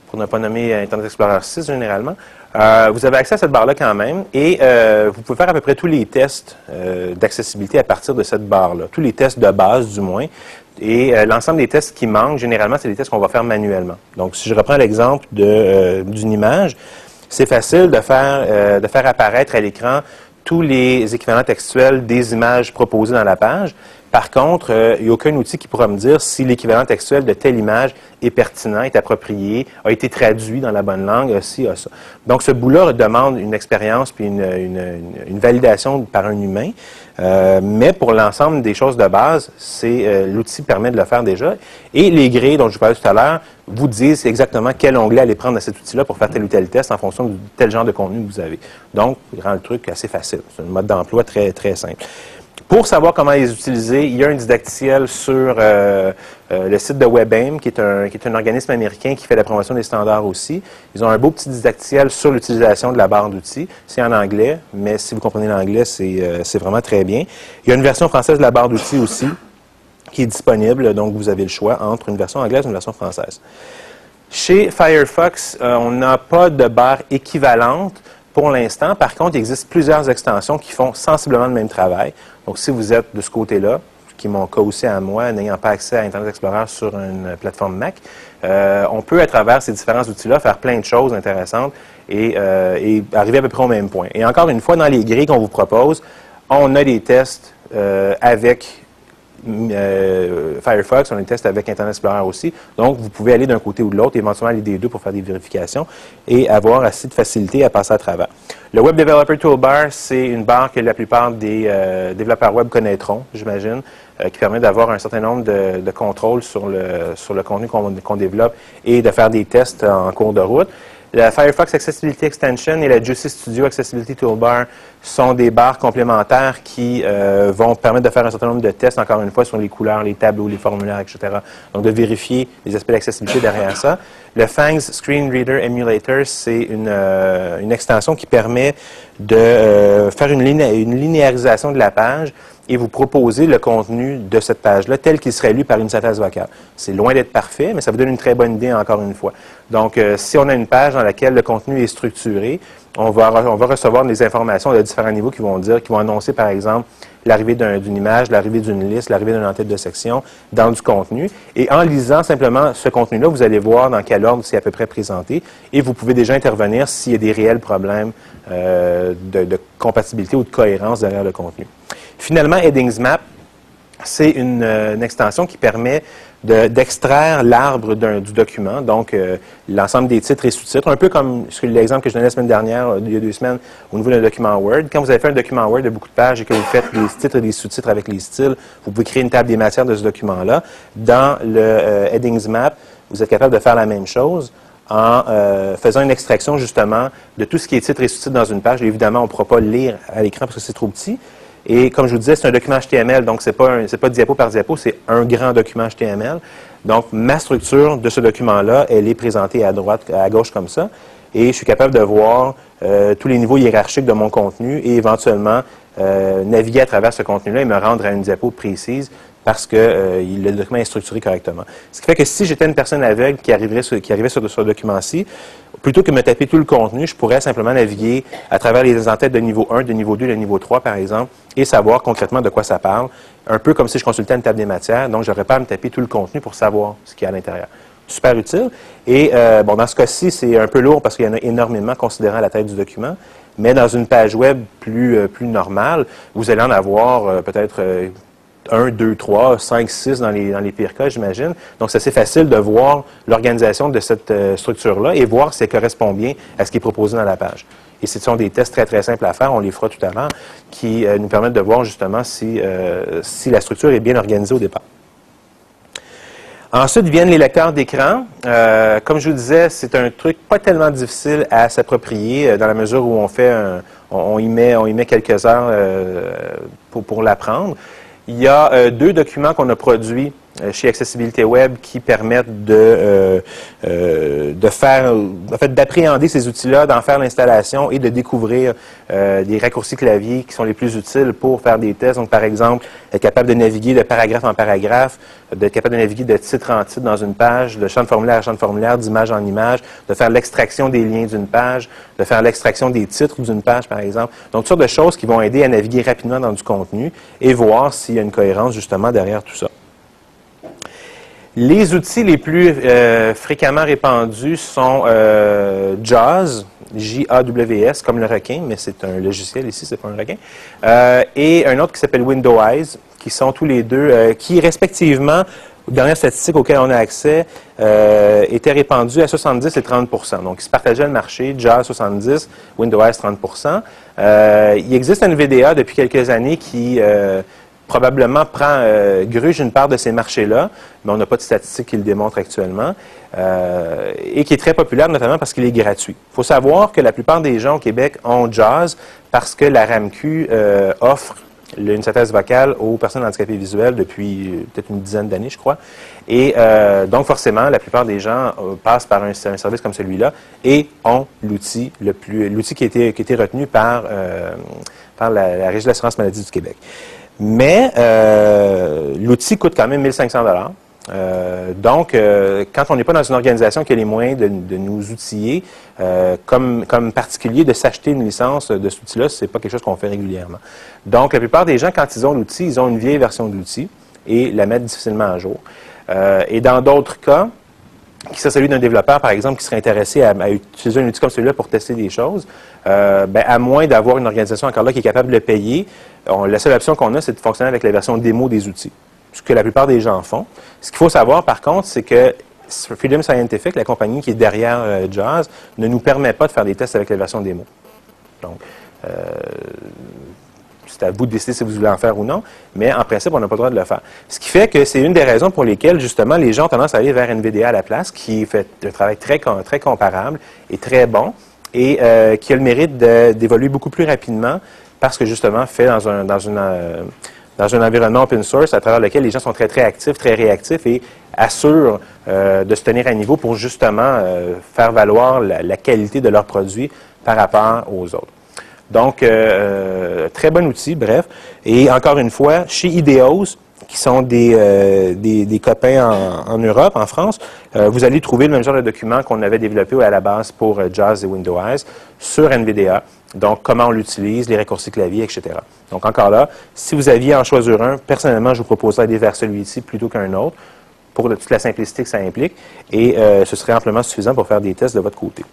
pour ne pas nommer Internet Explorer 6 généralement. Euh, vous avez accès à cette barre-là quand même et euh, vous pouvez faire à peu près tous les tests euh, d'accessibilité à partir de cette barre-là, tous les tests de base du moins. Et l'ensemble des tests qui manquent, généralement, c'est des tests qu'on va faire manuellement. Donc, si je reprends l'exemple d'une image, c'est facile de faire, de faire apparaître à l'écran tous les équivalents textuels des images proposées dans la page. Par contre, euh, il n'y a aucun outil qui pourra me dire si l'équivalent textuel de telle image est pertinent, est approprié, a été traduit dans la bonne langue, si, a ça. Donc, ce bout-là demande une expérience puis une, validation par un humain. Euh, mais pour l'ensemble des choses de base, c'est euh, l'outil permet de le faire déjà. Et les grilles dont je vous parlais tout à l'heure vous disent exactement quel onglet aller prendre à cet outil-là pour faire tel ou tel test en fonction de tel genre de contenu que vous avez. Donc, il rend le truc assez facile. C'est un mode d'emploi très, très simple. Pour savoir comment les utiliser, il y a un didacticiel sur euh, euh, le site de WebAIM, qui est, un, qui est un organisme américain qui fait la promotion des standards aussi. Ils ont un beau petit didacticiel sur l'utilisation de la barre d'outils. C'est en anglais, mais si vous comprenez l'anglais, euh, c'est vraiment très bien. Il y a une version française de la barre d'outils aussi qui est disponible, donc vous avez le choix entre une version anglaise et une version française. Chez Firefox, on n'a pas de barre équivalente pour l'instant. Par contre, il existe plusieurs extensions qui font sensiblement le même travail. Donc, si vous êtes de ce côté-là, qui est mon à moi, n'ayant pas accès à Internet Explorer sur une plateforme Mac, euh, on peut, à travers ces différents outils-là, faire plein de choses intéressantes et, euh, et, arriver à peu près au même point. Et encore une fois, dans les grilles qu'on vous propose, on a des tests euh, avec euh, Firefox, on les teste avec Internet Explorer aussi. Donc, vous pouvez aller d'un côté ou de l'autre, éventuellement aller des deux pour faire des vérifications et avoir assez de facilité à passer à travers. Le Web Developer Toolbar, c'est une barre que la plupart des euh, développeurs web connaîtront, j'imagine, euh, qui permet d'avoir un certain nombre de, contrôles sur le, sur le contenu qu'on développe et de faire des tests en cours de route. La Firefox Accessibility Extension et la Juicy Studio Accessibility Toolbar sont des barres complémentaires qui euh, vont permettre de faire un certain nombre de tests, encore une fois, sur les couleurs, les tableaux, les formulaires, etc. Donc, de vérifier les aspects d'accessibilité derrière ça. Le Fangs Screen Reader Emulator, c'est une, euh, extension qui permet de euh, faire une, une linéarisation de la page et vous proposer le contenu de cette page-là tel qu'il serait lu par une synthèse vocale. C'est loin d'être parfait, mais ça vous donne une très bonne idée encore une fois. Donc, euh, si on a une page dans laquelle le contenu est structuré, on va, on va recevoir des informations de différents niveaux qui vont dire, qui vont annoncer, par exemple, l'arrivée d'une image, l'arrivée d'une liste, l'arrivée d'une entête de section dans du contenu. Et en lisant simplement ce contenu-là, vous allez voir dans quel ordre c'est à peu près présenté et vous pouvez déjà intervenir s'il y a des réels problèmes euh, de, de compatibilité ou de cohérence derrière le contenu. Finalement, Headings Map, c'est une, euh, extension qui permet d'extraire l'arbre du document, donc euh, l'ensemble des titres et sous-titres, un peu comme l'exemple que je donnais la semaine dernière, euh, il y a deux semaines, au niveau d'un document Word. Quand vous avez fait un document Word de beaucoup de pages et que vous faites des titres et des sous-titres avec les styles, vous pouvez créer une table des matières de ce document-là. Dans le Headings Map, vous êtes capable de faire la même chose en faisant une extraction justement de tout ce qui est titre et sous-titre dans une page. évidemment, on ne pourra pas lire à l'écran parce que c'est trop petit, et comme je vous disais, c'est un document HTML, donc ce n'est pas, pas diapo par diapo, c'est un grand document HTML. Donc, ma structure de ce document-là, elle est présentée à droite, à gauche comme ça. Et je suis capable de voir euh, tous les niveaux hiérarchiques de mon contenu et éventuellement euh, naviguer à travers ce contenu-là et me rendre à une diapo précise parce que euh, le document est structuré correctement. Ce qui fait que si j'étais une personne aveugle qui, arriverait qui arrivait sur, ce document-ci, plutôt que de me taper tout le contenu, je pourrais simplement naviguer à travers les entêtes de niveau 1, de niveau 2, de niveau 3, par exemple, et savoir concrètement de quoi ça parle, un peu comme si je consultais une table des matières, donc je n'aurais pas à me taper tout le contenu pour savoir ce qu'il y a à l'intérieur. Super utile. Et euh, bon, dans ce cas-ci, c'est un peu lourd parce qu'il y en a énormément considérant la tête du document. Mais dans une page web plus, euh, plus normale, vous allez en avoir peut-être 1, 2, 3, 5, 6 dans les, pires cas, j'imagine. Donc, c'est assez facile de voir l'organisation de cette euh, structure-là et voir si elle correspond bien à ce qui est proposé dans la page. Et ce sont des tests très, très simples à faire, on les fera tout à l'heure, qui euh, nous permettent de voir justement si, euh, si la structure est bien organisée au départ. Ensuite viennent les lecteurs d'écran. comme je vous disais, c'est un truc pas tellement difficile à s'approprier dans la mesure où on fait on, y met, on y met quelques heures pour l'apprendre. Il y a euh, deux documents qu'on a produits chez Accessibilité Web qui permettent de, euh, euh, de faire, en fait, d'appréhender ces outils-là, d'en faire l'installation et de découvrir des raccourcis clavier qui sont les plus utiles pour faire des tests. Donc, par exemple, être capable de naviguer de paragraphe en paragraphe, d'être capable de naviguer de titre en titre dans une page, de champ de formulaire à champ de formulaire, d'image en image, de faire l'extraction des liens d'une page, de faire l'extraction des titres d'une page, par exemple. Donc, toutes sortes de choses qui vont aider à naviguer rapidement dans du contenu et voir s'il y a une cohérence, justement, derrière tout ça. Les outils les plus euh, fréquemment répandus sont euh, JAWS, J-A-W-S, comme le requin, mais c'est un logiciel ici, c'est pas un requin, euh, et un autre qui s'appelle Windows, qui sont tous les deux, qui respectivement, aux dernières statistiques auxquelles on a accès, étaient répandus à 70 et 30% Donc, ils se partageaient le marché, JAWS 70, Windows 30% Il existe un VDA depuis quelques années qui probablement prend euh, gruge une part de ces marchés-là, mais on n'a pas de statistiques qui le démontrent actuellement, euh, et qui est très populaire notamment parce qu'il est gratuit. Il faut savoir que la plupart des gens au Québec ont Jazz parce que la RAMQ euh, offre une synthèse vocale aux personnes handicapées visuelles depuis peut-être une dizaine d'années, je crois. Et donc, forcément, la plupart des gens passent par un, service comme celui-là et ont l'outil le plus, l'outil qui a été, qui retenu par, par la, la Régie de l'assurance maladie du Québec. Mais euh, l'outil coûte quand même 1500 dollars. Euh, donc, euh, quand on n'est pas dans une organisation qui a les moyens de, nous outiller, comme, comme particulier, de s'acheter une licence de cet outil-là, ce n'est pas quelque chose qu'on fait régulièrement. Donc, la plupart des gens, quand ils ont l'outil, ils ont une vieille version de l'outil et la mettent difficilement à jour. et dans d'autres cas, qui serait celui d'un développeur, par exemple, qui serait intéressé à, utiliser un outil comme celui-là pour tester des choses, euh, ben, à moins d'avoir une organisation encore là qui est capable de le payer, la seule option qu'on a, c'est de fonctionner avec la version démo des outils, ce que la plupart des gens font. Ce qu'il faut savoir, par contre, c'est que Freedom Scientific, la compagnie qui est derrière euh, Jazz, ne nous permet pas de faire des tests avec la version démo. Donc, euh, c'est à vous de décider si vous voulez en faire ou non, mais en principe, on n'a pas le droit de le faire. Ce qui fait que c'est une des raisons pour lesquelles, justement, les gens ont tendance à aller vers NVDA à la place, qui fait un travail très, très comparable et très bon, et euh, qui a le mérite d'évoluer beaucoup plus rapidement, parce que, justement, fait dans un, dans une, euh, dans un environnement open source à travers lequel les gens sont très, très actifs, très réactifs et assurent euh, de se tenir à niveau pour justement faire valoir la, qualité de leurs produits par rapport aux autres. Donc, euh, euh, très bon outil, bref. Et encore une fois, chez Ideos, qui sont des, euh, des, copains en, Europe, en France, vous allez trouver le même genre de document qu'on avait développé à la base pour Jazz et Windows sur NVDA. Donc, comment on l'utilise, les raccourcis clavier, etc. Donc, encore là, si vous aviez à en choisir un, personnellement, je vous proposerais d'aller vers celui-ci plutôt qu'un autre, pour toute la simplicité que ça implique, et ce serait amplement suffisant pour faire des tests de votre côté.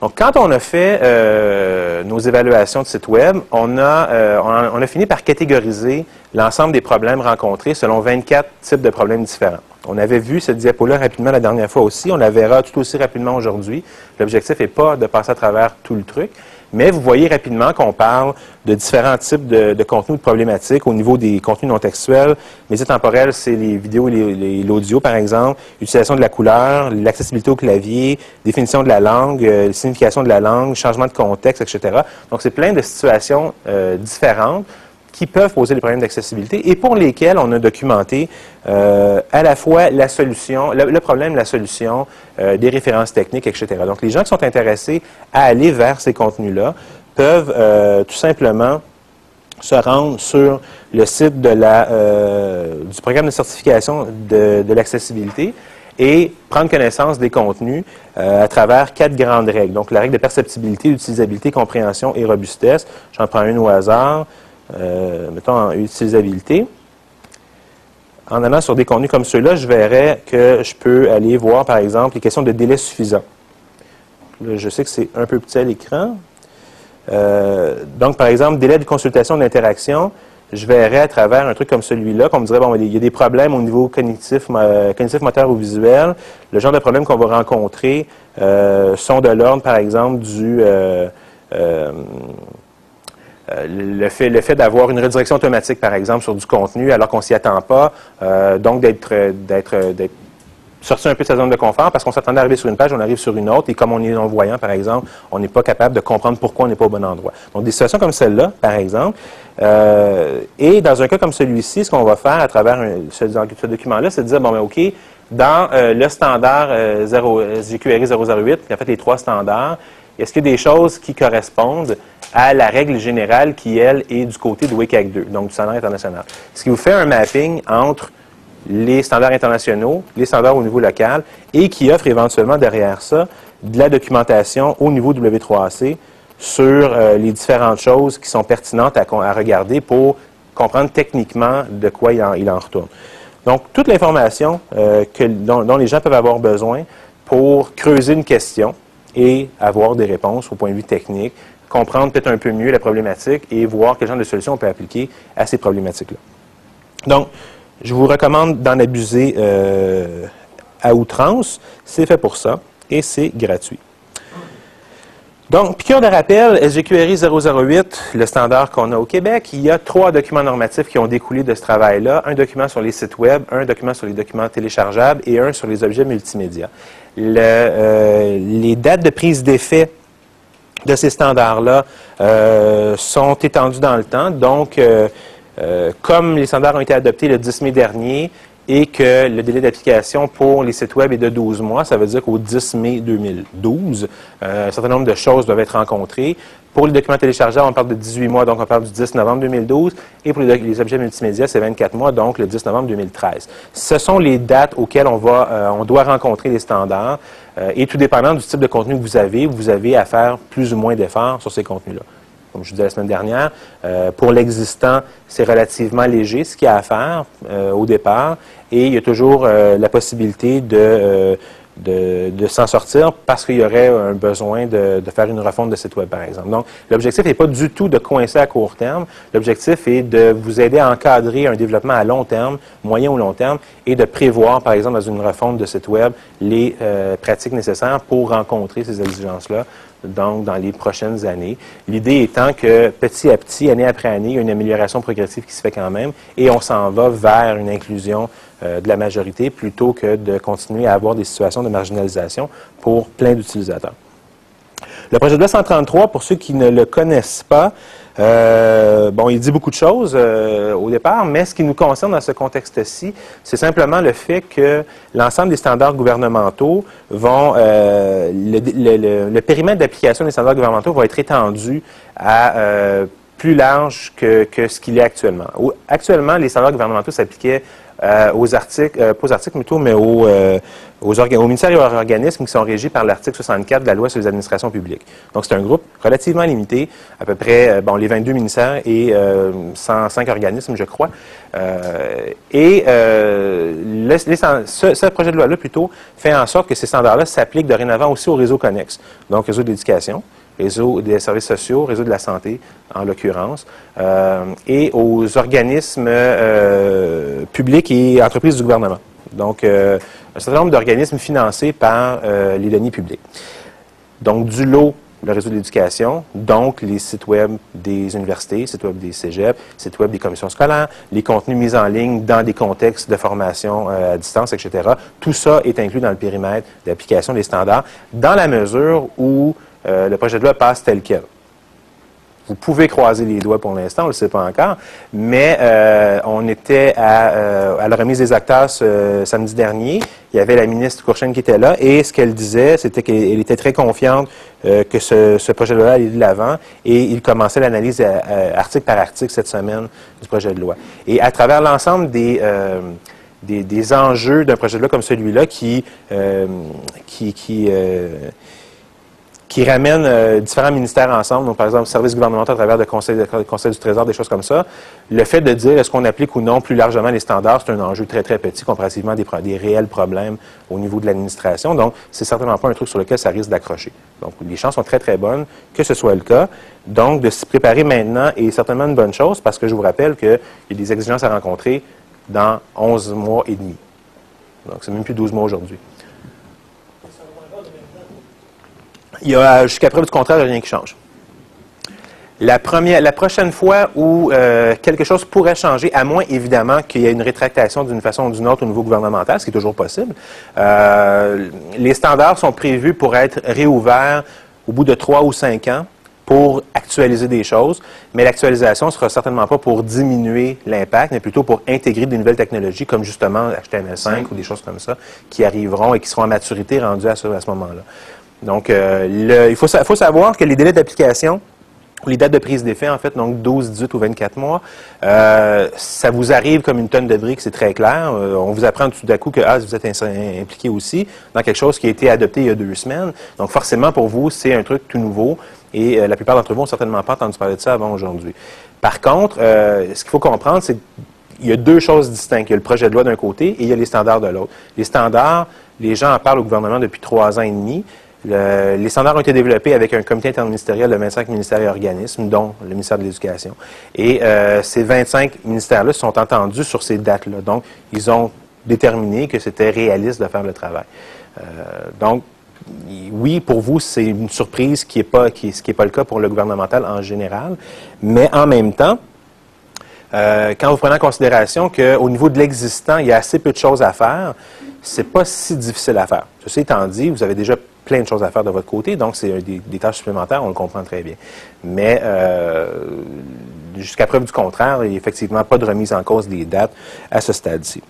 Donc, quand on a fait euh, nos évaluations de site Web, on a, euh, on a, fini par catégoriser l'ensemble des problèmes rencontrés selon 24 types de problèmes différents. On avait vu cette diapo-là rapidement la dernière fois aussi. On la verra tout aussi rapidement aujourd'hui. L'objectif n'est pas de passer à travers tout le truc, mais vous voyez rapidement qu'on parle de différents types de, contenus de problématiques au niveau des contenus non textuels. Médias temporels, c'est les vidéos et l'audio, par exemple, utilisation de la couleur, l'accessibilité au clavier, définition de la langue, euh, signification de la langue, changement de contexte, etc. Donc, c'est plein de situations euh, différentes qui peuvent poser des problèmes d'accessibilité et pour lesquels on a documenté euh, à la fois la solution, le, problème, la solution, euh, des références techniques, etc. Donc, les gens qui sont intéressés à aller vers ces contenus-là peuvent euh, tout simplement se rendre sur le site du programme de certification de, de l'accessibilité et prendre connaissance des contenus à travers quatre grandes règles. Donc, la règle de perceptibilité, d'utilisabilité, compréhension et robustesse. J'en prends une au hasard. Euh, mettons, en utilisabilité. En allant sur des contenus comme ceux-là, je verrais que je peux aller voir, par exemple, les questions de délai suffisant. je sais que c'est un peu petit à l'écran. Euh, donc, par exemple, délai de consultation d'interaction, je verrais à travers un truc comme celui-là, qu'on me dirait, bon, il y a des problèmes au niveau cognitif, cognitif moteur ou visuel. Le genre de problèmes qu'on va rencontrer euh, sont de l'ordre, par exemple, du... Le fait, le fait d'avoir une redirection automatique, par exemple, sur du contenu, alors qu'on s'y attend pas, euh, donc d'être, d'être, sorti un peu de sa zone de confort parce qu'on s'attendait à arriver sur une page, on arrive sur une autre, et comme on est non-voyant, par exemple, on n'est pas capable de comprendre pourquoi on n'est pas au bon endroit. Donc, des situations comme celle-là, par exemple, euh, et dans un cas comme celui-ci, ce qu'on va faire à travers ce, document-là, c'est de dire, bon, ben, OK, dans euh, le standard 0, GQRI 008, en fait les trois standards, est-ce qu'il y a des choses qui correspondent à la règle générale qui, elle, est du côté de WCAG 2, donc du standard international? Ce qui vous fait un mapping entre les standards internationaux, les standards au niveau local, et qui offre éventuellement derrière ça de la documentation au niveau W3AC sur euh, les différentes choses qui sont pertinentes à, regarder pour comprendre techniquement de quoi il en, retourne. Donc, toute l'information euh, dont, dont, les gens peuvent avoir besoin pour creuser une question et avoir des réponses au point de vue technique, comprendre peut-être un peu mieux la problématique et voir quel genre de solution on peut appliquer à ces problématiques-là. Donc, je vous recommande d'en abuser euh, à outrance. C'est fait pour ça et c'est gratuit. Donc, piqûre de rappel, SGQRI 008, le standard qu'on a au Québec, il y a trois documents normatifs qui ont découlé de ce travail-là. Un document sur les sites web, un document sur les documents téléchargeables et un sur les objets multimédia. Euh, les dates de prise d'effet de ces standards-là euh, sont étendues dans le temps. Donc, euh, comme les standards ont été adoptés le 10 mai dernier et que le délai d'application pour les sites web est de 12 mois, ça veut dire qu'au 10 mai 2012, euh, un certain nombre de choses doivent être rencontrées. Pour les documents téléchargeables, on parle de 18 mois, donc on parle du 10 novembre 2012. Et pour les, objets multimédia, c'est 24 mois, donc le 10 novembre 2013. Ce sont les dates auxquelles on, va, euh, on doit rencontrer les standards. et tout dépendant du type de contenu que vous avez, vous avez à faire plus ou moins d'efforts sur ces contenus-là comme je disais la semaine dernière. Euh, pour l'existant, c'est relativement léger ce qu'il y a à faire euh, au départ et il y a toujours euh, la possibilité de, de, s'en sortir parce qu'il y aurait un besoin de, faire une refonte de site web, par exemple. Donc, l'objectif n'est pas du tout de coincer à court terme. L'objectif est de vous aider à encadrer un développement à long terme, moyen ou long terme, et de prévoir, par exemple, dans une refonte de site web, les pratiques nécessaires pour rencontrer ces exigences-là donc dans les prochaines années. L'idée étant que petit à petit, année après année, il y a une amélioration progressive qui se fait quand même et on s'en va vers une inclusion euh, de la majorité plutôt que de continuer à avoir des situations de marginalisation pour plein d'utilisateurs. Le projet de loi 133, pour ceux qui ne le connaissent pas, euh, bon, il dit beaucoup de choses euh, au départ, mais ce qui nous concerne dans ce contexte-ci, c'est simplement le fait que l'ensemble des standards gouvernementaux vont, euh, le, périmètre d'application des standards gouvernementaux va être étendu à plus large que, que ce qu'il est actuellement. Actuellement, les standards gouvernementaux s'appliquaient euh, aux articles, euh, pas aux articles plutôt, mais aux, euh, aux, aux, ministères et aux organismes qui sont régis par l'article 64 de la loi sur les administrations publiques. Donc, c'est un groupe relativement limité, à peu près, bon, les 22 ministères et 105 organismes, je crois. et ce, projet de loi-là, plutôt, fait en sorte que ces standards-là s'appliquent dorénavant aussi au réseau connexe, donc réseau d'éducation, réseau des services sociaux, réseau de la santé en l'occurrence, euh, et aux organismes euh, publics et entreprises du gouvernement. Donc, euh, un certain nombre d'organismes financés par les deniers publics. Donc, du lot, le réseau de l'éducation, donc les sites web des universités, sites web des cégeps, sites web des commissions scolaires, les contenus mis en ligne dans des contextes de formation à distance, etc. Tout ça est inclus dans le périmètre d'application des standards, dans la mesure où euh, le projet de loi passe tel quel. Vous pouvez croiser les doigts pour l'instant, on ne le sait pas encore, mais euh, on était euh, à, la remise des acteurs ce, samedi dernier. Il y avait la ministre Courchaine qui était là et ce qu'elle disait, c'était qu'elle était très confiante que ce, projet de loi allait de l'avant et il commençait l'analyse article par article cette semaine du projet de loi. Et à travers l'ensemble des, des, enjeux d'un projet de loi comme celui-là qui, qui, qui qui ramène euh, différents ministères ensemble, donc par exemple services gouvernementaux à travers le conseil, conseil, du Trésor, des choses comme ça. Le fait de dire est-ce qu'on applique ou non plus largement les standards, c'est un enjeu très très petit comparativement à des, des réels problèmes au niveau de l'administration. Donc, c'est certainement pas un truc sur lequel ça risque d'accrocher. Donc, les chances sont très très bonnes que ce soit le cas. Donc, de se préparer maintenant est certainement une bonne chose parce que je vous rappelle qu'il y a des exigences à rencontrer dans 11 mois et demi. Donc, c'est même plus 12 mois aujourd'hui. Il y a jusqu'à preuve du contraire, il n'y a rien qui change. La, première, la prochaine fois où euh, quelque chose pourrait changer, à moins évidemment qu'il y ait une rétractation d'une façon ou d'une autre au niveau gouvernemental, ce qui est toujours possible, euh, les standards sont prévus pour être réouverts au bout de trois ou cinq ans pour actualiser des choses, mais l'actualisation ne sera certainement pas pour diminuer l'impact, mais plutôt pour intégrer de nouvelles technologies comme justement HTML5 ou des choses comme ça qui arriveront et qui seront à maturité rendues à ce moment-là. Donc, euh, il faut, faut savoir que les délais d'application les dates de prise d'effet, en fait, donc 12, 18 ou 24 mois, euh, ça vous arrive comme une tonne de briques, c'est très clair. Euh, on vous apprend tout d'un coup que ah, vous êtes impliqué aussi dans quelque chose qui a été adopté il y a deux semaines. Donc forcément, pour vous, c'est un truc tout nouveau et euh, la plupart d'entre vous n'ont certainement pas entendu parler de ça avant aujourd'hui. Par contre, ce qu'il faut comprendre, c'est qu'il y a deux choses distinctes. Il y a le projet de loi d'un côté et il y a les standards de l'autre. Les standards, les gens en parlent au gouvernement depuis trois ans et demi les standards ont été développés avec un comité interministériel de 25 ministères et organismes, dont le ministère de l'Éducation. Et euh, ces 25 ministères-là sont entendus sur ces dates-là. Donc, ils ont déterminé que c'était réaliste de faire le travail. Euh, donc, oui, pour vous, c'est une surprise qui n'est pas, qui, ce n'est pas le cas pour le gouvernemental en général, mais en même temps, euh, quand vous prenez en considération qu'au niveau de l'existant, il y a assez peu de choses à faire, c'est pas si difficile à faire. Ceci étant dit, vous avez déjà plein de choses à faire de votre côté, donc c'est des, tâches supplémentaires, on le comprend très bien. Mais euh, jusqu'à preuve du contraire, il n'y a effectivement pas de remise en cause des dates à ce stade-ci.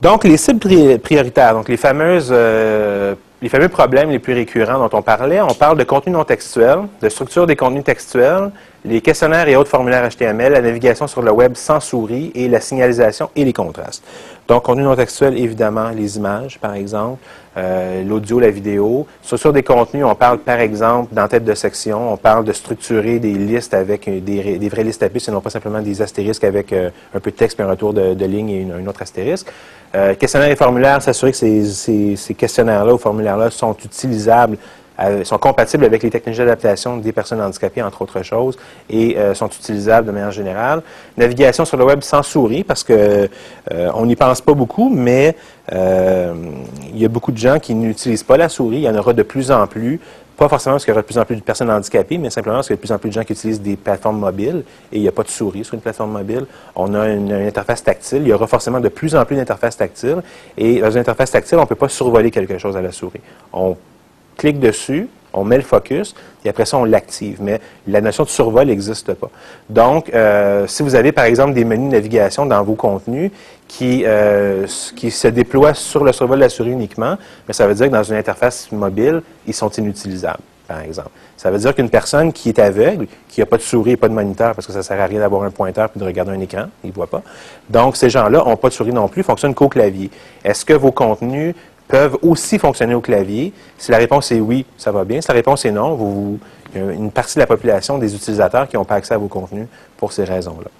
Donc, les cibles prioritaires, donc les fameuses euh, les fameux problèmes les plus récurrents dont on parlait, on parle de contenu non textuel, de structure des contenus textuels, les questionnaires et autres formulaires HTML, la navigation sur le web sans souris et la signalisation et les contrastes. Donc, contenu non textuel, évidemment, les images, par exemple, euh, l'audio, la vidéo. Structure des contenus, on parle, par exemple, dans tête de section, on parle de structurer des listes avec des, vraies listes à puces et non pas simplement des astérisques avec euh, un peu de texte et un retour de, ligne et un autre astérisque. Euh, questionnaires et formulaires, s'assurer que ces questionnaires-là ou formulaires-là sont utilisables euh, sont compatibles avec les technologies d'adaptation des personnes handicapées, entre autres choses, et euh, sont utilisables de manière générale. Navigation sur le web sans souris, parce que euh, on n'y pense pas beaucoup, mais il y a beaucoup de gens qui n'utilisent pas la souris. Il y en aura de plus en plus. Pas forcément parce qu'il y aura de plus en plus de personnes handicapées, mais simplement parce qu'il y a de plus en plus de gens qui utilisent des plateformes mobiles et il n'y a pas de souris sur une plateforme mobile. On a une, interface tactile. Il y aura forcément de plus en plus d'interfaces tactiles. Et dans une interface tactile, on ne peut pas survoler quelque chose à la souris. Clique dessus, on met le focus, et après ça, on l'active. Mais la notion de survol n'existe pas. Donc, euh, si vous avez, par exemple, des menus de navigation dans vos contenus qui, euh, se déploient sur le survol de la souris uniquement, mais ça veut dire que dans une interface mobile, ils sont inutilisables, par exemple. Ça veut dire qu'une personne qui est aveugle, qui n'a pas de souris et pas de moniteur, parce que ça ne sert à rien d'avoir un pointeur puis de regarder un écran, il ne voit pas. Donc, ces gens-là n'ont pas de souris non plus, fonctionnent qu'au clavier. Est-ce que vos contenus peuvent aussi fonctionner au clavier. Si la réponse est oui, ça va bien. Si la réponse est non, vous, il y a une partie de la population des utilisateurs qui n'ont pas accès à vos contenus pour ces raisons-là.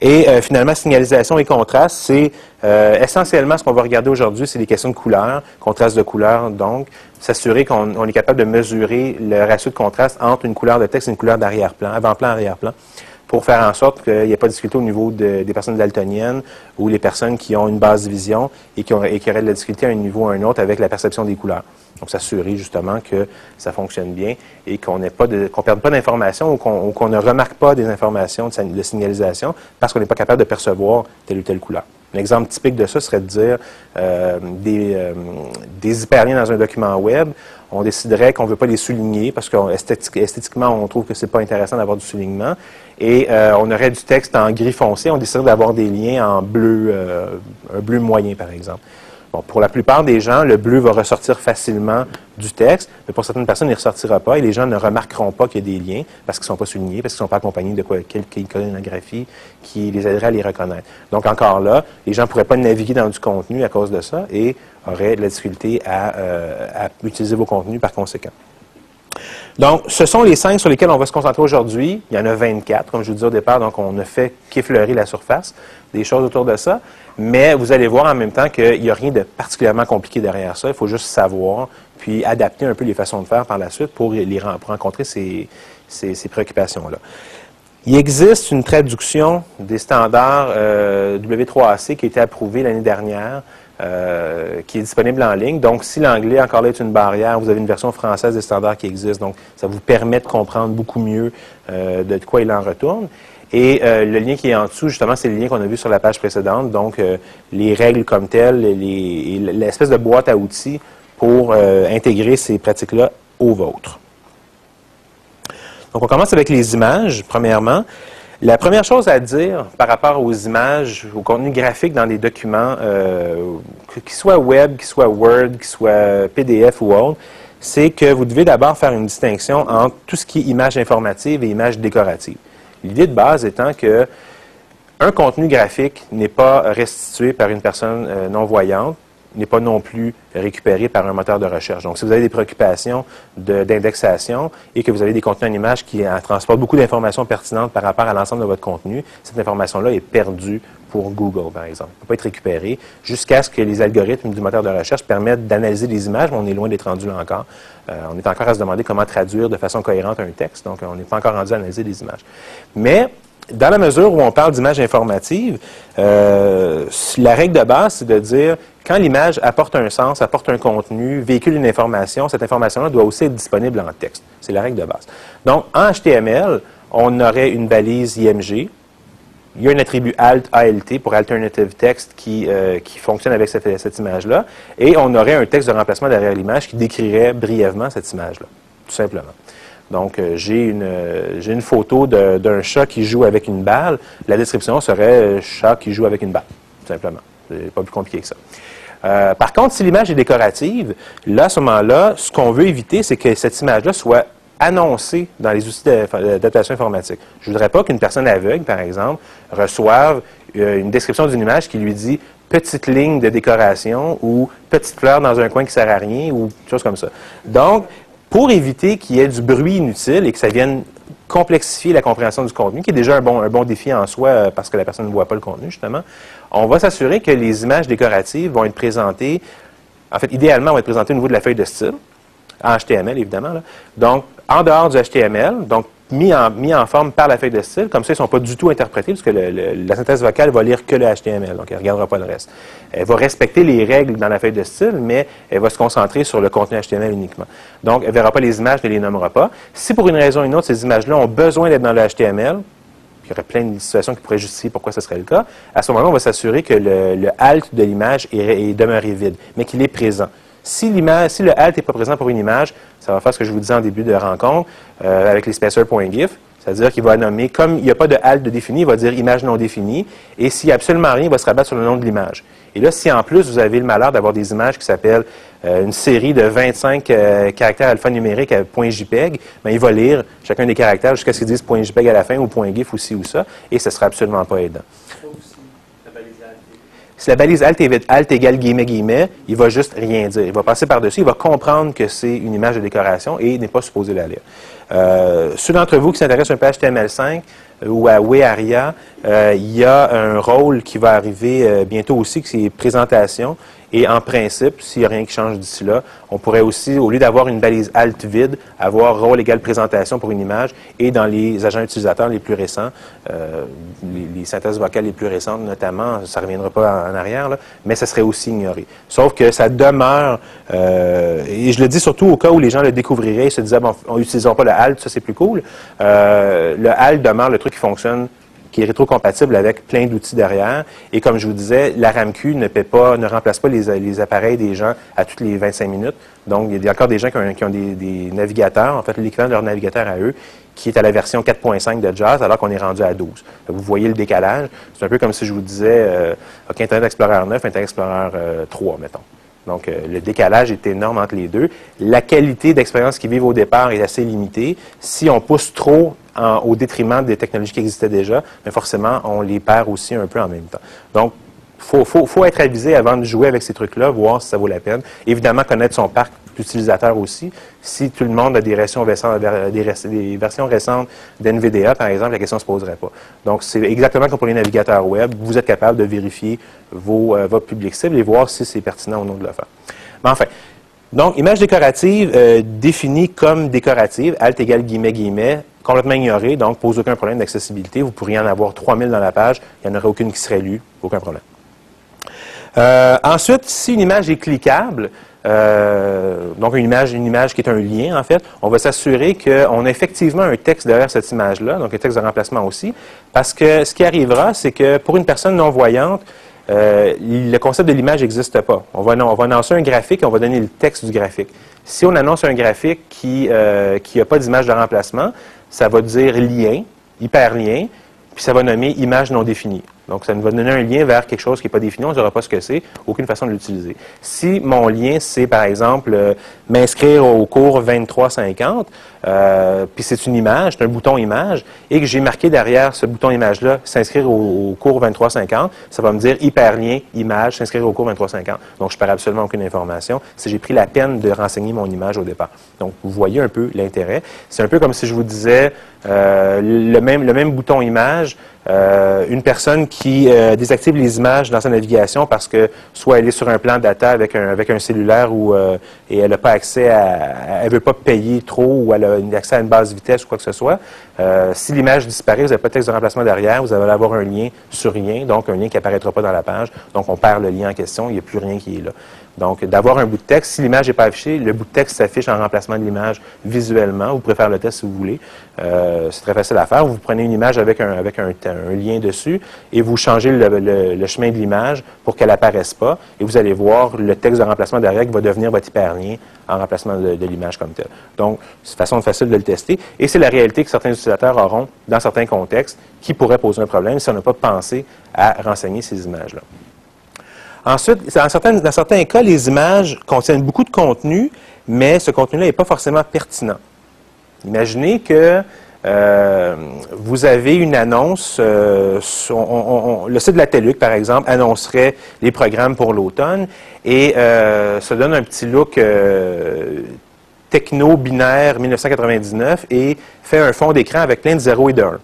Et euh, finalement, signalisation et contraste, c'est euh, essentiellement ce qu'on va regarder aujourd'hui, c'est les questions de couleur, contraste de couleur, donc s'assurer qu'on est capable de mesurer le ratio de contraste entre une couleur de texte et une couleur d'arrière-plan, avant-plan, arrière-plan pour faire en sorte qu'il n'y ait pas de difficulté au niveau des personnes daltoniennes ou les personnes qui ont une basse vision et qui, auraient de la difficulté à un niveau ou à un autre avec la perception des couleurs. Donc, s'assurer justement que ça fonctionne bien et qu'on ne perde pas d'informations ou qu'on ne remarque pas des informations de, signalisation parce qu'on n'est pas capable de percevoir telle ou telle couleur. Un exemple typique de ça serait de dire euh, des, euh, des hyperliens dans un document web on déciderait qu'on ne veut pas les souligner parce qu'esthétiquement, on trouve que ce n'est pas intéressant d'avoir du soulignement. Et euh, on aurait du texte en gris foncé, on déciderait d'avoir des liens en bleu, euh, un bleu moyen, par exemple. Bon, pour la plupart des gens, le bleu va ressortir facilement du texte, mais pour certaines personnes, il ne ressortira pas et les gens ne remarqueront pas qu'il y a des liens parce qu'ils ne sont pas soulignés, parce qu'ils ne sont pas accompagnés de quoi, quelques iconographie qui les aiderait à les reconnaître. Donc, encore là, les gens ne pourraient pas naviguer dans du contenu à cause de ça et auraient de la difficulté à, euh, à utiliser vos contenus par conséquent. Donc, ce sont les cinq sur lesquels on va se concentrer aujourd'hui. Il y en a 24, comme je vous disais au départ, donc on ne fait qu'effleurer la surface, des choses autour de ça. Mais vous allez voir en même temps qu'il n'y a rien de particulièrement compliqué derrière ça. Il faut juste savoir, puis adapter un peu les façons de faire par la suite pour, pour rencontrer ces, ces, préoccupations-là. Il existe une traduction des standards euh, W3AC qui a été approuvée l'année dernière, euh, qui est disponible en ligne. Donc, si l'anglais, encore là, est une barrière, vous avez une version française des standards qui existe. Donc, ça vous permet de comprendre beaucoup mieux euh, de quoi il en retourne. Et le lien qui est en dessous, justement, c'est le lien qu'on a vu sur la page précédente. Donc, les règles comme telles, l'espèce de boîte à outils pour intégrer ces pratiques-là aux vôtres. Donc, on commence avec les images, premièrement. La première chose à dire par rapport aux images, au contenu graphique dans les documents, euh, qu'ils soient web, qu'ils soient Word, qu'ils soient PDF ou autre, c'est que vous devez d'abord faire une distinction entre tout ce qui est image informative et image décorative. L'idée de base étant que un contenu graphique n'est pas restitué par une personne euh, non-voyante, n'est pas non plus récupéré par un moteur de recherche. Donc, si vous avez des préoccupations d'indexation et que vous avez des contenus en image qui transportent beaucoup d'informations pertinentes par rapport à l'ensemble de votre contenu, cette information-là est perdue pour Google, par exemple. Elle ne peut pas être récupérée jusqu'à ce que les algorithmes du moteur de recherche permettent d'analyser les images, mais on est loin d'être rendu là encore. Euh, on est encore à se demander comment traduire de façon cohérente un texte, donc on n'est pas encore rendu à analyser les images. Mais dans la mesure où on parle d'image informative, euh, la règle de base, c'est de dire quand l'image apporte un sens, apporte un contenu, véhicule une information, cette information-là doit aussi être disponible en texte. C'est la règle de base. Donc, en HTML, on aurait une balise IMG. Il y a un attribut alt ALT pour Alternative Text qui, euh, fonctionne avec cette, image-là. Et on aurait un texte de remplacement derrière l'image qui décrirait brièvement cette image-là, tout simplement. Donc, euh, j'ai une, euh, une photo d'un chat qui joue avec une balle. La description serait chat qui joue avec une balle, tout simplement. C'est pas plus compliqué que ça. Euh, par contre, si l'image est décorative, là, à ce moment-là, ce qu'on veut éviter, c'est que cette image-là soit annoncée dans les outils d'adaptation informatique. Je ne voudrais pas qu'une personne aveugle, par exemple, reçoive euh, une description d'une image qui lui dit petite ligne de décoration ou petite fleur dans un coin qui ne sert à rien ou chose comme ça. Donc, pour éviter qu'il y ait du bruit inutile et que ça vienne complexifier la compréhension du contenu, qui est déjà un bon, un bon défi en soi euh, parce que la personne ne voit pas le contenu, justement, on va s'assurer que les images décoratives vont être présentées, en fait, idéalement, vont être présentées au niveau de la feuille de style, en HTML, évidemment. Donc, en dehors du HTML, donc mis en, forme par la feuille de style. Comme ça, ils ne sont pas du tout interprétés, parce que la synthèse vocale va lire que le HTML, donc elle ne regardera pas le reste. Elle va respecter les règles dans la feuille de style, mais elle va se concentrer sur le contenu HTML uniquement. Donc, elle ne verra pas les images, ne les nommera pas. Si pour une raison ou une autre, ces images-là ont besoin d'être dans le HTML, il y aurait plein de situations qui pourraient justifier pourquoi ce serait le cas. À ce moment-là, on va s'assurer que le, alt de l'image est, demeuré vide, mais qu'il est présent. Si, l'image, si le alt n'est pas présent pour une image, ça va faire ce que je vous disais en début de rencontre euh, avec les spacer.gif. C'est-à-dire qu'il va nommer, comme il n'y a pas de alt de défini, il va dire image non définie. Et s'il n'y a absolument rien, il va se rabattre sur le nom de l'image. Et là, si en plus vous avez le malheur d'avoir des images qui s'appellent euh, une série de 25 euh, caractères alphanumériques à JPEG, ben, il va lire chacun des caractères jusqu'à ce qu'ils disent JPEG à la fin ou GIF ou ci ou ça, et ce ne sera absolument pas aidant. Si la balise alt, est, alt égale guillemets, guillemets, il va juste rien dire. Il va passer par-dessus, il va comprendre que c'est une image de décoration et n'est pas supposé la lire. Euh, ceux d'entre vous qui s'intéressent un peu à HTML5 euh, ou à Wearia, euh, il y a un rôle qui va arriver euh, bientôt aussi, qui c'est présentation. Et en principe, s'il n'y a rien qui change d'ici là, on pourrait aussi, au lieu d'avoir une balise alt vide, avoir rôle égal présentation pour une image. Et dans les agents utilisateurs les plus récents, euh, les, synthèses vocales les plus récentes notamment, ça ne reviendra pas en, arrière, là, mais ça serait aussi ignoré. Sauf que ça demeure, euh, et je le dis surtout au cas où les gens le découvriraient et se disaient, bon, on n'utilisera pas le alt, ça c'est plus cool. Euh, le alt demeure le truc qui fonctionne qui est rétrocompatible avec plein d'outils derrière. Et comme je vous disais, la RAMQ ne paie pas, ne remplace pas les, appareils des gens à toutes les 25 minutes. Donc, il y a encore des gens qui ont, des, navigateurs, en fait, l'équivalent de leur navigateur à eux, qui est à la version 4.5 de Jazz, alors qu'on est rendu à 12. Vous voyez le décalage. C'est un peu comme si je vous disais, euh, OK, Internet Explorer 9, Internet Explorer 3, euh, mettons. Donc, euh, le décalage est énorme entre les deux. La qualité d'expérience qu'ils vivent au départ est assez limitée. Si on pousse trop au détriment des technologies qui existaient déjà, mais forcément, on les perd aussi un peu en même temps. Donc, il faut, être avisé avant de jouer avec ces trucs-là, voir si ça vaut la peine. Évidemment, connaître son parc d'utilisateurs aussi. Si tout le monde a des versions, des versions récentes d'NVDA, par exemple, la question ne se poserait pas. Donc, c'est exactement comme pour les navigateurs web. Vous êtes capable de vérifier vos, euh, votre public cible et voir si c'est pertinent ou non de le faire. Mais enfin, donc, image décorative euh, définie comme décorative, alt égale guillemets, guillemets, complètement ignoré, donc pose aucun problème d'accessibilité. Vous pourriez en avoir 3000 dans la page, il n'y en aurait aucune qui serait lue, aucun problème. Euh, ensuite, si une image est cliquable, euh, donc une image, qui est un lien en fait, on va s'assurer qu'on a effectivement un texte derrière cette image-là, donc un texte de remplacement aussi, parce que ce qui arrivera, c'est que pour une personne non-voyante, euh, le concept de l'image n'existe pas. On va, on va annoncer un graphique et on va donner le texte du graphique. Si on annonce un graphique qui n'a pas d'image de remplacement, ça va dire lien, hyperlien, puis ça va nommer image non définie. Donc, ça nous va donner un lien vers quelque chose qui n'est pas défini, on ne saura pas ce que c'est, aucune façon de l'utiliser. Si mon lien, c'est par exemple euh, m'inscrire au cours 2350, euh, puis c'est une image, c'est un bouton image, et que j'ai marqué derrière ce bouton image-là, s'inscrire au, cours 2350, ça va me dire hyperlien, image, s'inscrire au cours 2350. Donc, je ne perds absolument aucune information si j'ai pris la peine de renseigner mon image au départ. Donc, vous voyez un peu l'intérêt. C'est un peu comme si je vous disais euh, le, même, le même bouton image, euh, une personne qui euh, désactive les images dans sa navigation parce que soit elle est sur un plan data avec un, avec un cellulaire ou, euh, et elle n'a pas accès à, elle veut pas payer trop ou elle a accès à une base vitesse ou quoi que ce soit. si l'image disparaît, vous n'avez pas de texte de remplacement derrière, vous allez avoir un lien sur rien, donc un lien qui apparaîtra pas dans la page. Donc on perd le lien en question, il n'y a plus rien qui est là. Donc, d'avoir un bout de texte, si l'image n'est pas affichée, le bout de texte s'affiche en remplacement de l'image visuellement. Vous pouvez faire le test si vous voulez. Euh, c'est très facile à faire. Vous prenez une image avec un, avec un, lien dessus et vous changez le, chemin de l'image pour qu'elle apparaisse pas. Et vous allez voir le texte de remplacement derrière qui va devenir votre hyperlien en remplacement de, l'image comme telle. Donc, c'est une façon facile de le tester. Et c'est la réalité que certains utilisateurs auront dans certains contextes qui pourraient poser un problème si on n'a pas pensé à renseigner ces images-là. Ensuite, dans certains, cas, les images contiennent beaucoup de contenu, mais ce contenu-là n'est pas forcément pertinent. Imaginez que euh, vous avez une annonce, euh, le site de la TELUC, par exemple, annoncerait les programmes pour l'automne et euh, ça donne un petit look techno-binaire 1999 et fait un fond d'écran avec plein de 0 et de 1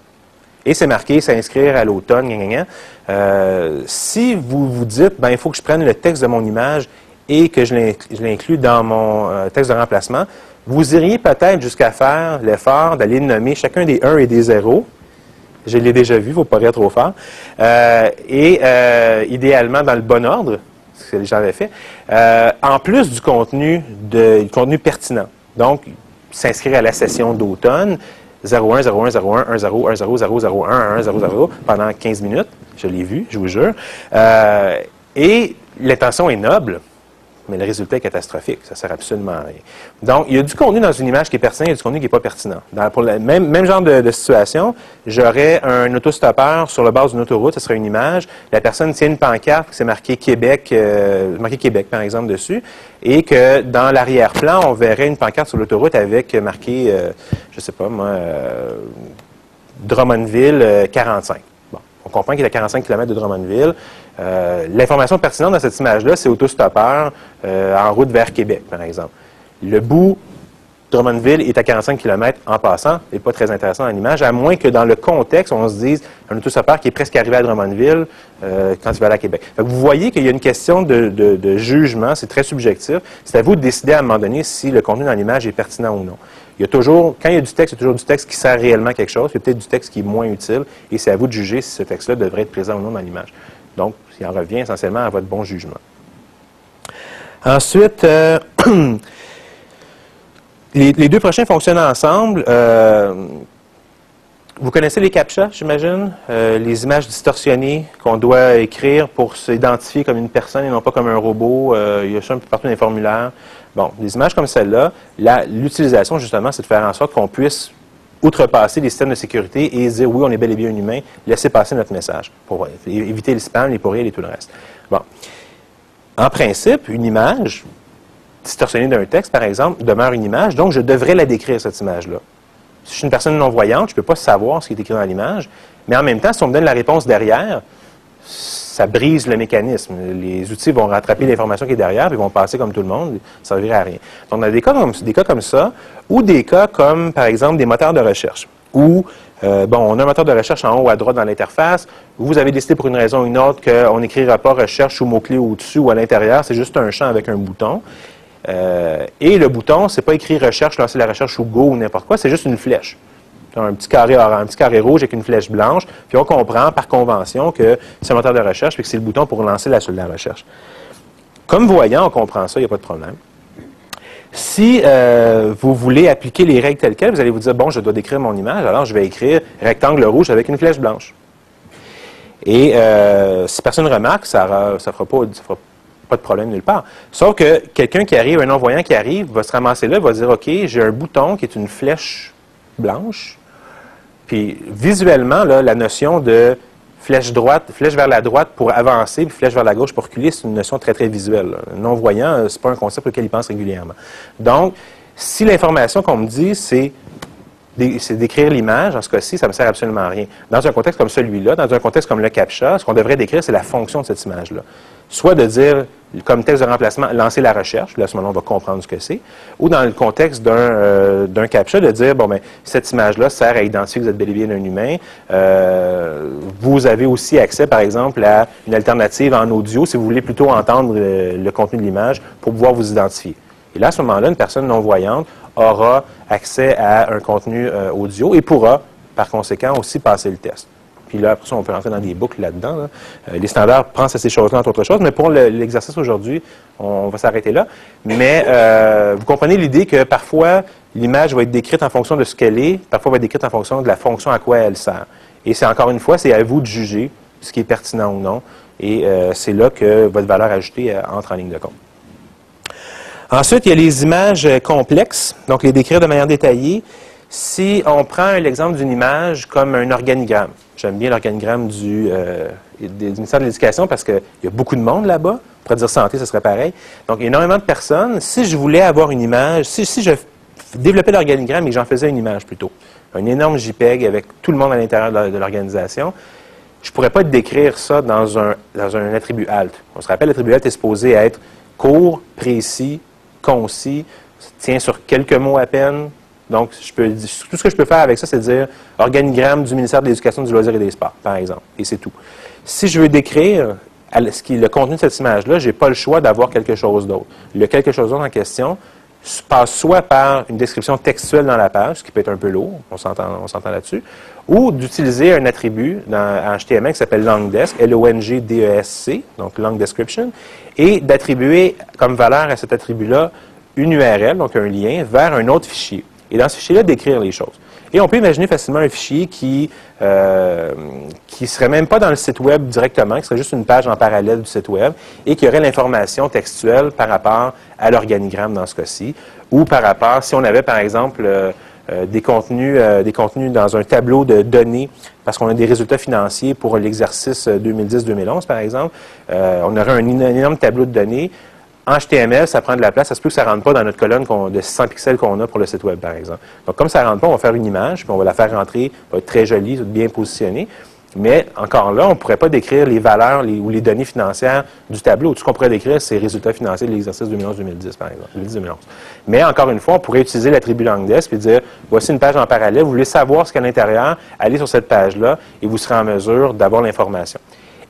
et c'est marqué s'inscrire à l'automne. Euh, si vous vous dites, ben, il faut que je prenne le texte de mon image et que je l'inclus dans mon euh, texte de remplacement, vous iriez peut-être jusqu'à faire l'effort d'aller nommer chacun des 1 et des 0. Je l'ai déjà vu, il ne faut pas rire trop fort. Euh, et idéalement dans le bon ordre, ce que les gens avaient fait, en plus du contenu, de, du contenu pertinent. Donc, s'inscrire à la session d'automne, 01, 01, 01, 1, 0, 1, 0, 0, 0, 1, 1, 0, 0 pendant 15 minutes. Je l'ai vu, je vous jure. Euh, et l'intention est noble, mais le résultat est catastrophique. Ça ne sert absolument à rien. Donc, il y a du contenu dans une image qui est pertinent et du contenu qui n'est pas pertinent. Dans, pour le même, même genre de, situation, j'aurais un autostoppeur sur le base d'une autoroute, ce serait une image. La personne tient une pancarte qui c'est marqué Québec, euh, marqué Québec, par exemple, dessus, et que dans l'arrière-plan, on verrait une pancarte sur l'autoroute avec marqué, euh, je ne sais pas moi, euh, Drummondville 45. Bon, on comprend qu'il est à 45 km de Drummondville. Euh, l'information pertinente dans cette image-là, c'est autostoppeur euh, en route vers Québec, par exemple. Le bout Drummondville est à 45 km en passant, n'est pas très intéressant dans l'image, à moins que dans le contexte, on se dise un autostoppeur qui est presque arrivé à Drummondville euh, quand il va aller à Québec. vous voyez qu'il y a une question de, jugement, c'est très subjectif. C'est à vous de décider à un moment donné si le contenu dans l'image est pertinent ou non. Il y a toujours, quand il y a du texte, il y a toujours du texte qui sert réellement à quelque chose, il y a peut-être du texte qui est moins utile, et c'est à vous de juger si ce texte-là devrait être présent ou non dans l'image. Donc, il en revient essentiellement à votre bon jugement. Ensuite, euh, (clears throat) les, deux prochains fonctionnent ensemble. Euh, vous connaissez les CAPTCHA, j'imagine, euh, les images distorsionnées qu'on doit écrire pour s'identifier comme une personne et non pas comme un robot. il y a ça un peu partout dans les formulaires. Bon, des images comme celle-là, l'utilisation, justement, c'est de faire en sorte qu'on puisse outrepasser les systèmes de sécurité et dire oui, on est bel et bien un humain, laisser passer notre message pour éviter les spams, les pourriels et tout le reste. Bon. En principe, une image distorsionnée d'un texte, par exemple, demeure une image, donc je devrais la décrire, cette image-là. Si je suis une personne non-voyante, je ne peux pas savoir ce qui est écrit dans l'image, mais en même temps, si on me donne la réponse derrière, ça brise le mécanisme. Les outils vont rattraper l'information qui est derrière, puis vont passer comme tout le monde, ça ne servirait à rien. Donc, on a des cas, comme, des cas comme ça, ou des cas comme, par exemple, des moteurs de recherche, où, euh, bon, on a un moteur de recherche en haut à droite dans l'interface, vous avez décidé pour une raison ou une autre qu'on n'écrira pas recherche ou mot-clé au-dessus ou à l'intérieur, c'est juste un champ avec un bouton. Euh, et le bouton, c'est pas écrit recherche, lancer la recherche ou go ou n'importe quoi, c'est juste une flèche. Un petit carré rouge avec une flèche blanche, puis on comprend par convention que c'est un moteur de recherche, puis que c'est le bouton pour lancer la, recherche. Comme voyant, on comprend ça, il n'y a pas de problème. Si euh, vous voulez appliquer les règles telles quelles, vous allez vous dire, bon, je dois décrire mon image, alors je vais écrire rectangle rouge avec une flèche blanche. Et euh, si personne ne remarque, ça ne fera, pas, pas de problème nulle part. Sauf que quelqu'un qui arrive, un non-voyant qui arrive, va se ramasser là, va dire, OK, j'ai un bouton qui est une flèche blanche. Puis visuellement, la notion de flèche droite, flèche vers la droite pour avancer, puis flèche vers la gauche pour reculer, c'est une notion très, très visuelle. Non-voyant, euh, ce n'est pas un concept auquel il pense régulièrement. Donc, si l'information qu'on me dit, c'est d'écrire l'image, en ce cas-ci, ça ne me sert absolument à rien. Dans un contexte comme celui-là, dans un contexte comme le CAPTCHA, ce qu'on devrait décrire, c'est la fonction de cette image-là soit de dire, comme texte de remplacement, lancer la recherche, là, à ce moment-là, on va comprendre ce que c'est, ou dans le contexte d'un euh, captcha, de dire, bon, ben, cette image-là sert à identifier que vous êtes bel et bien un humain. Euh, vous avez aussi accès, par exemple, à une alternative en audio, si vous voulez plutôt entendre le, contenu de l'image pour pouvoir vous identifier. Et là, à ce moment-là, une personne non-voyante aura accès à un contenu euh, audio et pourra, par conséquent, aussi passer le test. Puis là, après ça, on peut rentrer dans des boucles là-dedans. Euh, les standards pensent à ces choses-là, entre autres choses. Mais pour l'exercice aujourd'hui, on, va s'arrêter là. Mais euh, vous comprenez l'idée que parfois, l'image va être décrite en fonction de ce qu'elle est, parfois va être décrite en fonction de la fonction à quoi elle sert. Et c'est encore une fois, c'est à vous de juger ce qui est pertinent ou non. Et euh, c'est là que votre valeur ajoutée entre en ligne de compte. Ensuite, il y a les images complexes, donc les décrire de manière détaillée. Si on prend l'exemple d'une image comme un organigramme, J'aime bien l'organigramme du, euh, ministère de l'Éducation parce qu'il y a beaucoup de monde là-bas. On pourrait dire santé, ce serait pareil. Donc, énormément de personnes. Si je voulais avoir une image, si, je développais l'organigramme et j'en faisais une image plutôt, un énorme JPEG avec tout le monde à l'intérieur de l'organisation, je ne pourrais pas décrire ça dans un, dans un attribut alt. On se rappelle, l'attribut alt est supposé être court, précis, concis, tient sur quelques mots à peine, donc, tout ce que je peux faire avec ça, c'est dire organigramme du ministère de l'Éducation, du loisir et des sports, par exemple. Et c'est tout. Si je veux décrire ce qui le contenu de cette image-là, je n'ai pas le choix d'avoir quelque chose d'autre. Le quelque chose d'autre en question passe soit par une description textuelle dans la page, ce qui peut être un peu lourd, on s'entend, là-dessus, ou d'utiliser un attribut dans, HTML qui s'appelle LongDesc, L-O-N-G-D-E-S-C, donc Long Description, et d'attribuer comme valeur à cet attribut-là une URL, donc un lien, vers un autre fichier et dans ce fichier-là, d'écrire les choses. Et on peut imaginer facilement un fichier qui ne euh, qui serait même pas dans le site web directement, qui serait juste une page en parallèle du site web et qui aurait l'information textuelle par rapport à l'organigramme dans ce cas-ci, ou par rapport, si on avait par exemple euh, euh, des, contenus, des contenus dans un tableau de données, parce qu'on a des résultats financiers pour l'exercice 2010-2011 par exemple, on aurait un énorme tableau de données en HTML, ça prend de la place. Ça se peut que ça ne rentre pas dans notre colonne de 600 pixels qu'on a pour le site web, par exemple. Donc, comme ça ne rentre pas, on va faire une image, puis on va la faire rentrer, va être très jolie, bien positionnée. Mais encore là, on ne pourrait pas décrire les valeurs ou les données financières du tableau. Tout ce qu'on pourrait décrire, c'est les résultats financiers de l'exercice 2011-2010, par exemple. 2010-2011. Mais encore une fois, on pourrait utiliser l'attribut Langdesk et dire voici une page en parallèle, vous voulez savoir ce qu'il y a à l'intérieur, allez sur cette page-là et vous serez en mesure d'avoir l'information.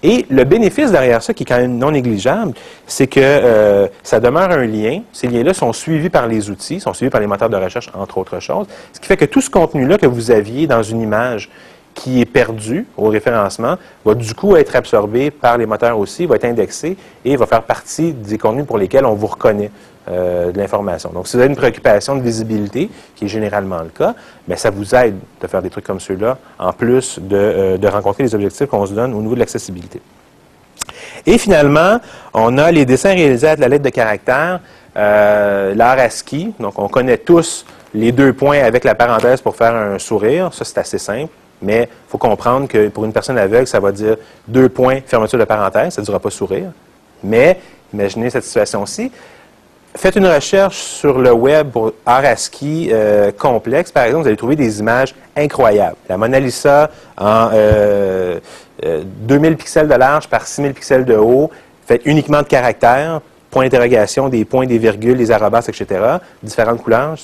Et le bénéfice derrière ça, qui est quand même non négligeable, c'est que euh, ça demeure un lien. Ces liens-là sont suivis par les outils, sont suivis par les moteurs de recherche, entre autres choses. Ce qui fait que tout ce contenu-là que vous aviez dans une image qui est perdu au référencement va du coup être absorbé par les moteurs aussi, va être indexé et va faire partie des contenus pour lesquels on vous reconnaît. Euh, de l'information. Donc, si vous avez une préoccupation de visibilité, qui est généralement le cas, bien, ça vous aide de faire des trucs comme ceux-là, en plus de, euh, rencontrer les objectifs qu'on se donne au niveau de l'accessibilité. Et finalement, on a les dessins réalisés à la lettre de caractère, euh, l'art ASCII. Donc, on connaît tous les deux points avec la parenthèse pour faire un sourire. Ça, c'est assez simple. Mais il faut comprendre que pour une personne aveugle, ça va dire deux points, fermeture de parenthèse, ça ne durera pas sourire. Mais imaginez cette situation-ci faites une recherche sur le web pour art euh, complexe, par exemple, vous allez trouver des images incroyables. La Mona Lisa en 2000 euh, euh, pixels de large par 6000 pixels de haut, faite uniquement de caractères, points d'interrogation, des points, des virgules, des arabas, etc., différentes couleurs.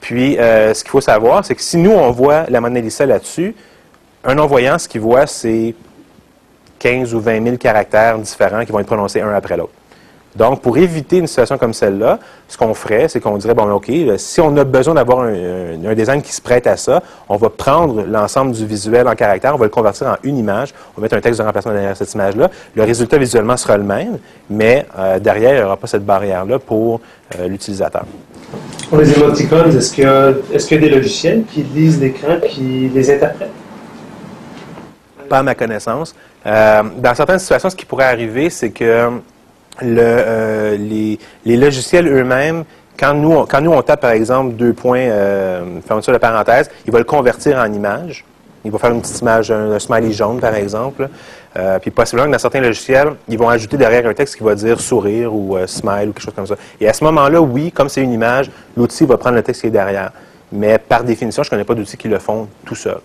Puis, ce qu'il faut savoir, c'est que si nous, on voit la Mona Lisa là-dessus, un non-voyant, ce qu'il voit, c'est 15 ou 20 000 caractères différents qui vont être prononcés un après l'autre. Donc, pour éviter une situation comme celle-là, ce qu'on ferait, c'est qu'on dirait, bon, OK, si on a besoin d'avoir un, design qui se prête à ça, on va prendre l'ensemble du visuel en caractère, on va le convertir en une image, on va mettre un texte de remplacement derrière cette image-là. Le résultat visuellement sera le même, mais euh, derrière, il n'y aura pas cette barrière-là pour euh, l'utilisateur. Pour les émoticônes, est-ce qu'il y, est y, a des logiciels qui lisent l'écran qui les interprètent? Pas à ma connaissance. Euh, dans certaines situations, ce qui pourrait arriver, c'est que euh, les, logiciels eux-mêmes, quand nous, quand nous, on tape, par exemple, deux points, euh, fermeture de parenthèse, il va le convertir en image. Il va faire une petite image, un, smiley jaune, par exemple. Euh, puis possiblement que dans certains logiciels, ils vont ajouter derrière un texte qui va dire sourire ou euh, smile ou quelque chose comme ça. Et à ce moment-là, oui, comme c'est une image, l'outil va prendre le texte qui est derrière. Mais par définition, je ne connais pas d'outils qui le font tout seul.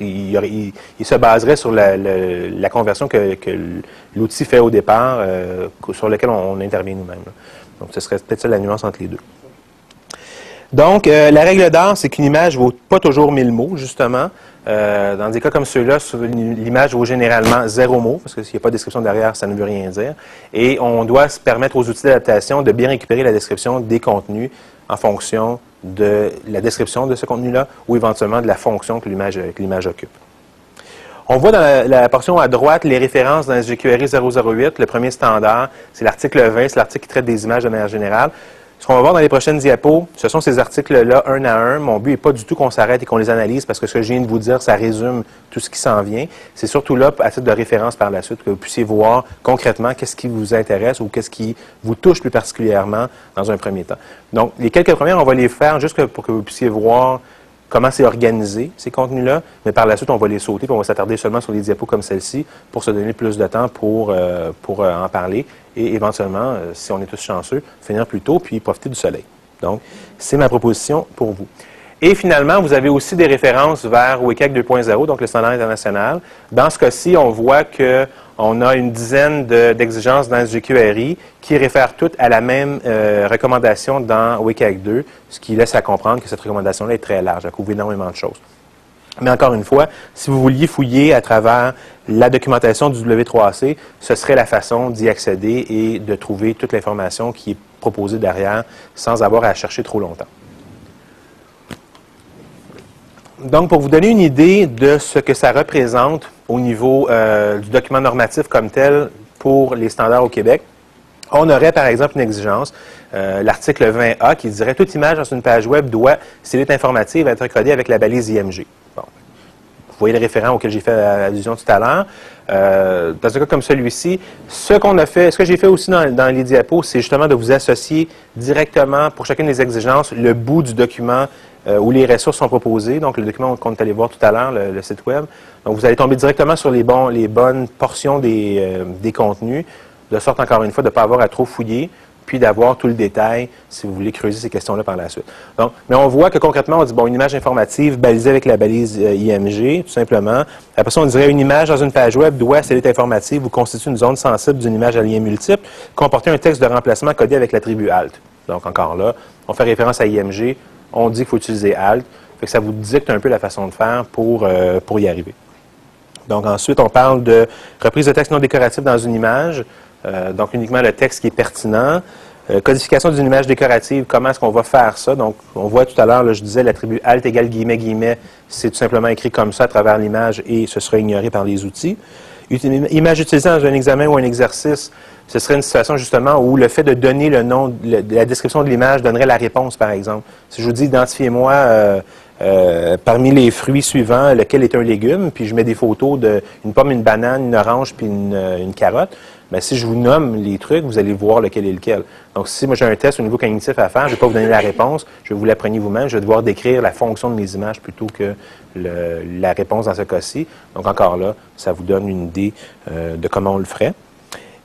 Il, se baserait sur la, conversion que, l'outil fait au départ, euh, sur lequel on, intervient nous-mêmes. Donc, ce serait peut-être ça la nuance entre les deux. Donc, euh, la règle d'art, c'est qu'une image vaut pas toujours 1000 mots, justement. Euh, dans des cas comme ceux-là, l'image vaut généralement zéro mot, parce que s'il n'y a pas de description derrière, ça ne veut rien dire. Et on doit se permettre aux outils d'adaptation de bien récupérer la description des contenus en fonction de la description de ce contenu-là ou éventuellement de la fonction que l'image occupe. On voit dans la, portion à droite les références dans SGQRI 008. Le premier standard, c'est l'article 20, c'est l'article qui traite des images de manière générale. Ce qu'on va voir dans les prochaines diapos, ce sont ces articles-là, un à un. Mon but n'est pas du tout qu'on s'arrête et qu'on les analyse parce que ce que je viens de vous dire, ça résume tout ce qui s'en vient. C'est surtout là, à titre de référence par la suite, que vous puissiez voir concrètement qu'est-ce qui vous intéresse ou qu'est-ce qui vous touche plus particulièrement dans un premier temps. Donc, les quelques premières, on va les faire juste pour que vous puissiez voir comment c'est organisé, ces contenus-là, mais par la suite, on va les sauter, puis on va s'attarder seulement sur les diapos comme celle-ci pour se donner plus de temps pour, euh, pour euh, en parler et éventuellement, euh, si on est tous chanceux, finir plus tôt puis profiter du soleil. Donc, c'est ma proposition pour vous. Et finalement, vous avez aussi des références vers WCAG 2.0, donc le standard international. Dans ce cas-ci, on voit que on a une dizaine d'exigences dans SGQRI qui réfèrent toutes à la même euh, recommandation dans WCAG 2, ce qui laisse à comprendre que cette recommandation-là est très large, elle couvre énormément de choses. Mais encore une fois, si vous vouliez fouiller à travers la documentation du W3C, ce serait la façon d'y accéder et de trouver toute l'information qui est proposée derrière sans avoir à chercher trop longtemps. Donc, pour vous donner une idée de ce que ça représente au niveau euh, du document normatif comme tel pour les standards au Québec, on aurait par exemple une exigence, euh, l'article 20A, qui dirait toute image dans une page web doit, si elle est informative, être codée avec la balise IMG. Vous voyez le référent auquel j'ai fait allusion tout à l'heure. Euh, dans un cas comme celui-ci, ce qu'on a fait, ce que j'ai fait aussi dans, dans les diapos, c'est justement de vous associer directement pour chacune des exigences le bout du document euh, où les ressources sont proposées, donc le document qu'on est allé voir tout à l'heure, le, site web. Donc, vous allez tomber directement sur les, bonnes portions des, euh, des contenus, de sorte, encore une fois, de ne pas avoir à trop fouiller, puis d'avoir tout le détail si vous voulez creuser ces questions-là par la suite. Donc, mais on voit que concrètement, on dit, bon, une image informative balisée avec la balise euh, IMG, tout simplement. Après ça, on dirait une image dans une page web doit, si elle est informative, vous constitue une zone sensible d'une image à lien multiple, comporter un texte de remplacement codé avec l'attribut alt. Donc, encore là, on fait référence à IMG, on dit qu'il faut utiliser Alt. Fait que ça vous dicte un peu la façon de faire pour, euh, y arriver. Donc ensuite, on parle de reprise de texte non décoratif dans une image. Euh, donc uniquement le texte qui est pertinent. Euh, codification d'une image décorative, comment est-ce qu'on va faire ça? Donc, on voit tout à l'heure, je disais, l'attribut alt égale guillemets, guillemets, c'est tout simplement écrit comme ça à travers l'image et ce sera ignoré par les outils. Image utilisée dans un examen ou un exercice, ce serait une situation justement où le fait de donner le nom, la description de l'image donnerait la réponse, par exemple. Si je vous dis identifiez-moi euh, euh, parmi les fruits suivants lequel est un légume, puis je mets des photos d'une pomme, une banane, une orange, puis une, euh, carotte, bien, si je vous nomme les trucs, vous allez voir lequel est lequel. Donc, si moi j'ai un test au niveau cognitif à faire, je ne vais pas vous donner la réponse, je vais vous la prendre vous-même, je vais devoir décrire la fonction de mes images plutôt que la réponse dans ce cas-ci. Donc, encore là, ça vous donne une idée de comment on le ferait.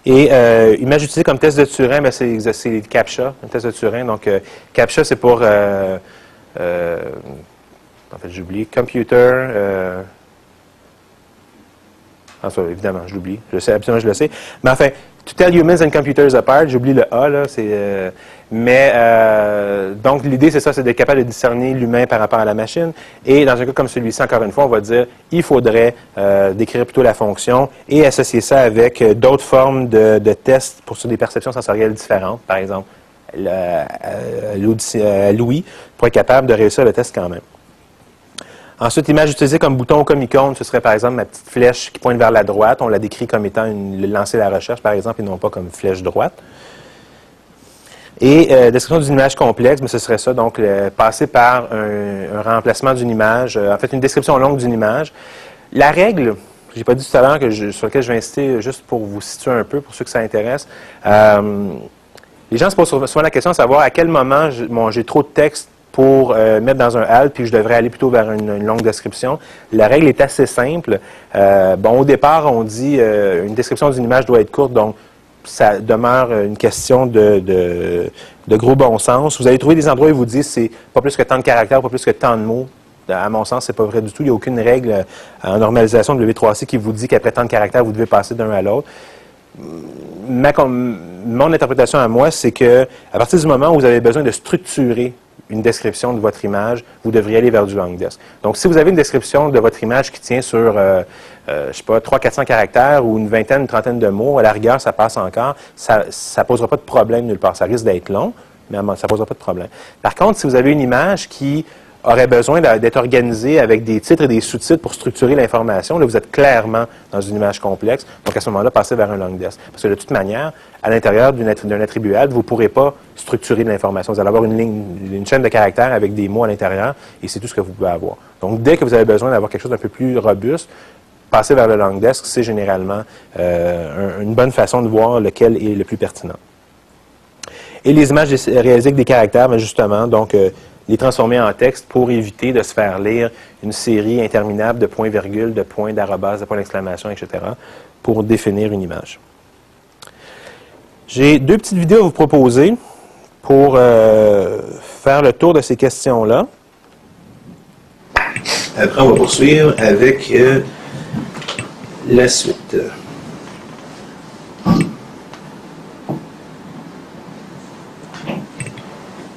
Et euh, image utilisée comme test de Turing, ben c'est, CAPTCHA, un test de Turing. Donc, euh, CAPTCHA, c'est pour, euh, euh, en fait, j'oublie, Computer, ah, ça, évidemment, je l'oublie. Je sais, absolument, je le sais. Mais enfin, To tell humans and computers apart, j'oublie le A, là, c'est Mais euh, donc l'idée, c'est ça, c'est d'être capable de discerner l'humain par rapport à la machine. Et dans un cas comme celui-ci, encore une fois, on va dire il faudrait euh, décrire plutôt la fonction et associer ça avec euh, d'autres formes de, tests pour sur des perceptions sensorielles différentes, par exemple. Louis pour être capable de réussir le test quand même. Ensuite, l'image utilisée comme bouton ou comme icône, ce serait par exemple ma petite flèche qui pointe vers la droite. On la décrit comme étant une, lancer la recherche, par exemple, et non pas comme flèche droite. Et euh, description d'une image complexe, mais ce serait ça, donc passer par un, remplacement d'une image, euh, en fait une description longue d'une image. La règle, je n'ai pas dit tout à l'heure sur laquelle je vais insister juste pour vous situer un peu, pour ceux que ça intéresse. Euh, les gens se posent souvent la question de savoir à quel moment j'ai trop de texte pour euh, mettre dans un halt, puis je devrais aller plutôt vers une, longue description. La règle est assez simple. Euh, bon, au départ, on dit euh, une description d'une image doit être courte, donc ça demeure une question de, de, gros bon sens. Vous allez trouver des endroits où vous disent c'est pas plus que tant de caractères, pas plus que tant de mots. À mon sens, c'est pas vrai du tout. Il n'y a aucune règle en normalisation de W3C qui vous dit qu'après tant de caractères, vous devez passer d'un à l'autre. mon interprétation à moi, c'est que à partir du moment où vous avez besoin de structurer une description de votre image, vous devriez aller vers du long desk. Donc, si vous avez une description de votre image qui tient sur, euh, euh, je sais pas, 300-400 caractères ou une vingtaine, une trentaine de mots, à la rigueur, ça passe encore, ça ne posera pas de problème nulle part. Ça risque d'être long, mais ça ne posera pas de problème. Par contre, si vous avez une image qui aurait besoin d'être organisé avec des titres et des sous-titres pour structurer l'information. Là, vous êtes clairement dans une image complexe. Donc, à ce moment-là, passez vers un long desk. Parce que de toute manière, à l'intérieur d'un attribuable, vous ne pourrez pas structurer l'information. Vous allez avoir une, ligne, une chaîne de caractères avec des mots à l'intérieur et c'est tout ce que vous pouvez avoir. Donc, dès que vous avez besoin d'avoir quelque chose d'un peu plus robuste, passer vers le long desk, c'est généralement euh, une bonne façon de voir lequel est le plus pertinent. Et les images réalisées avec des caractères, mais justement, donc, euh, les transformer en texte pour éviter de se faire lire une série interminable de points-virgules, de points d'arrobas, de points d'exclamation, etc., pour définir une image. J'ai deux petites vidéos à vous proposer pour euh, faire le tour de ces questions-là. Après, on va poursuivre avec euh, la suite.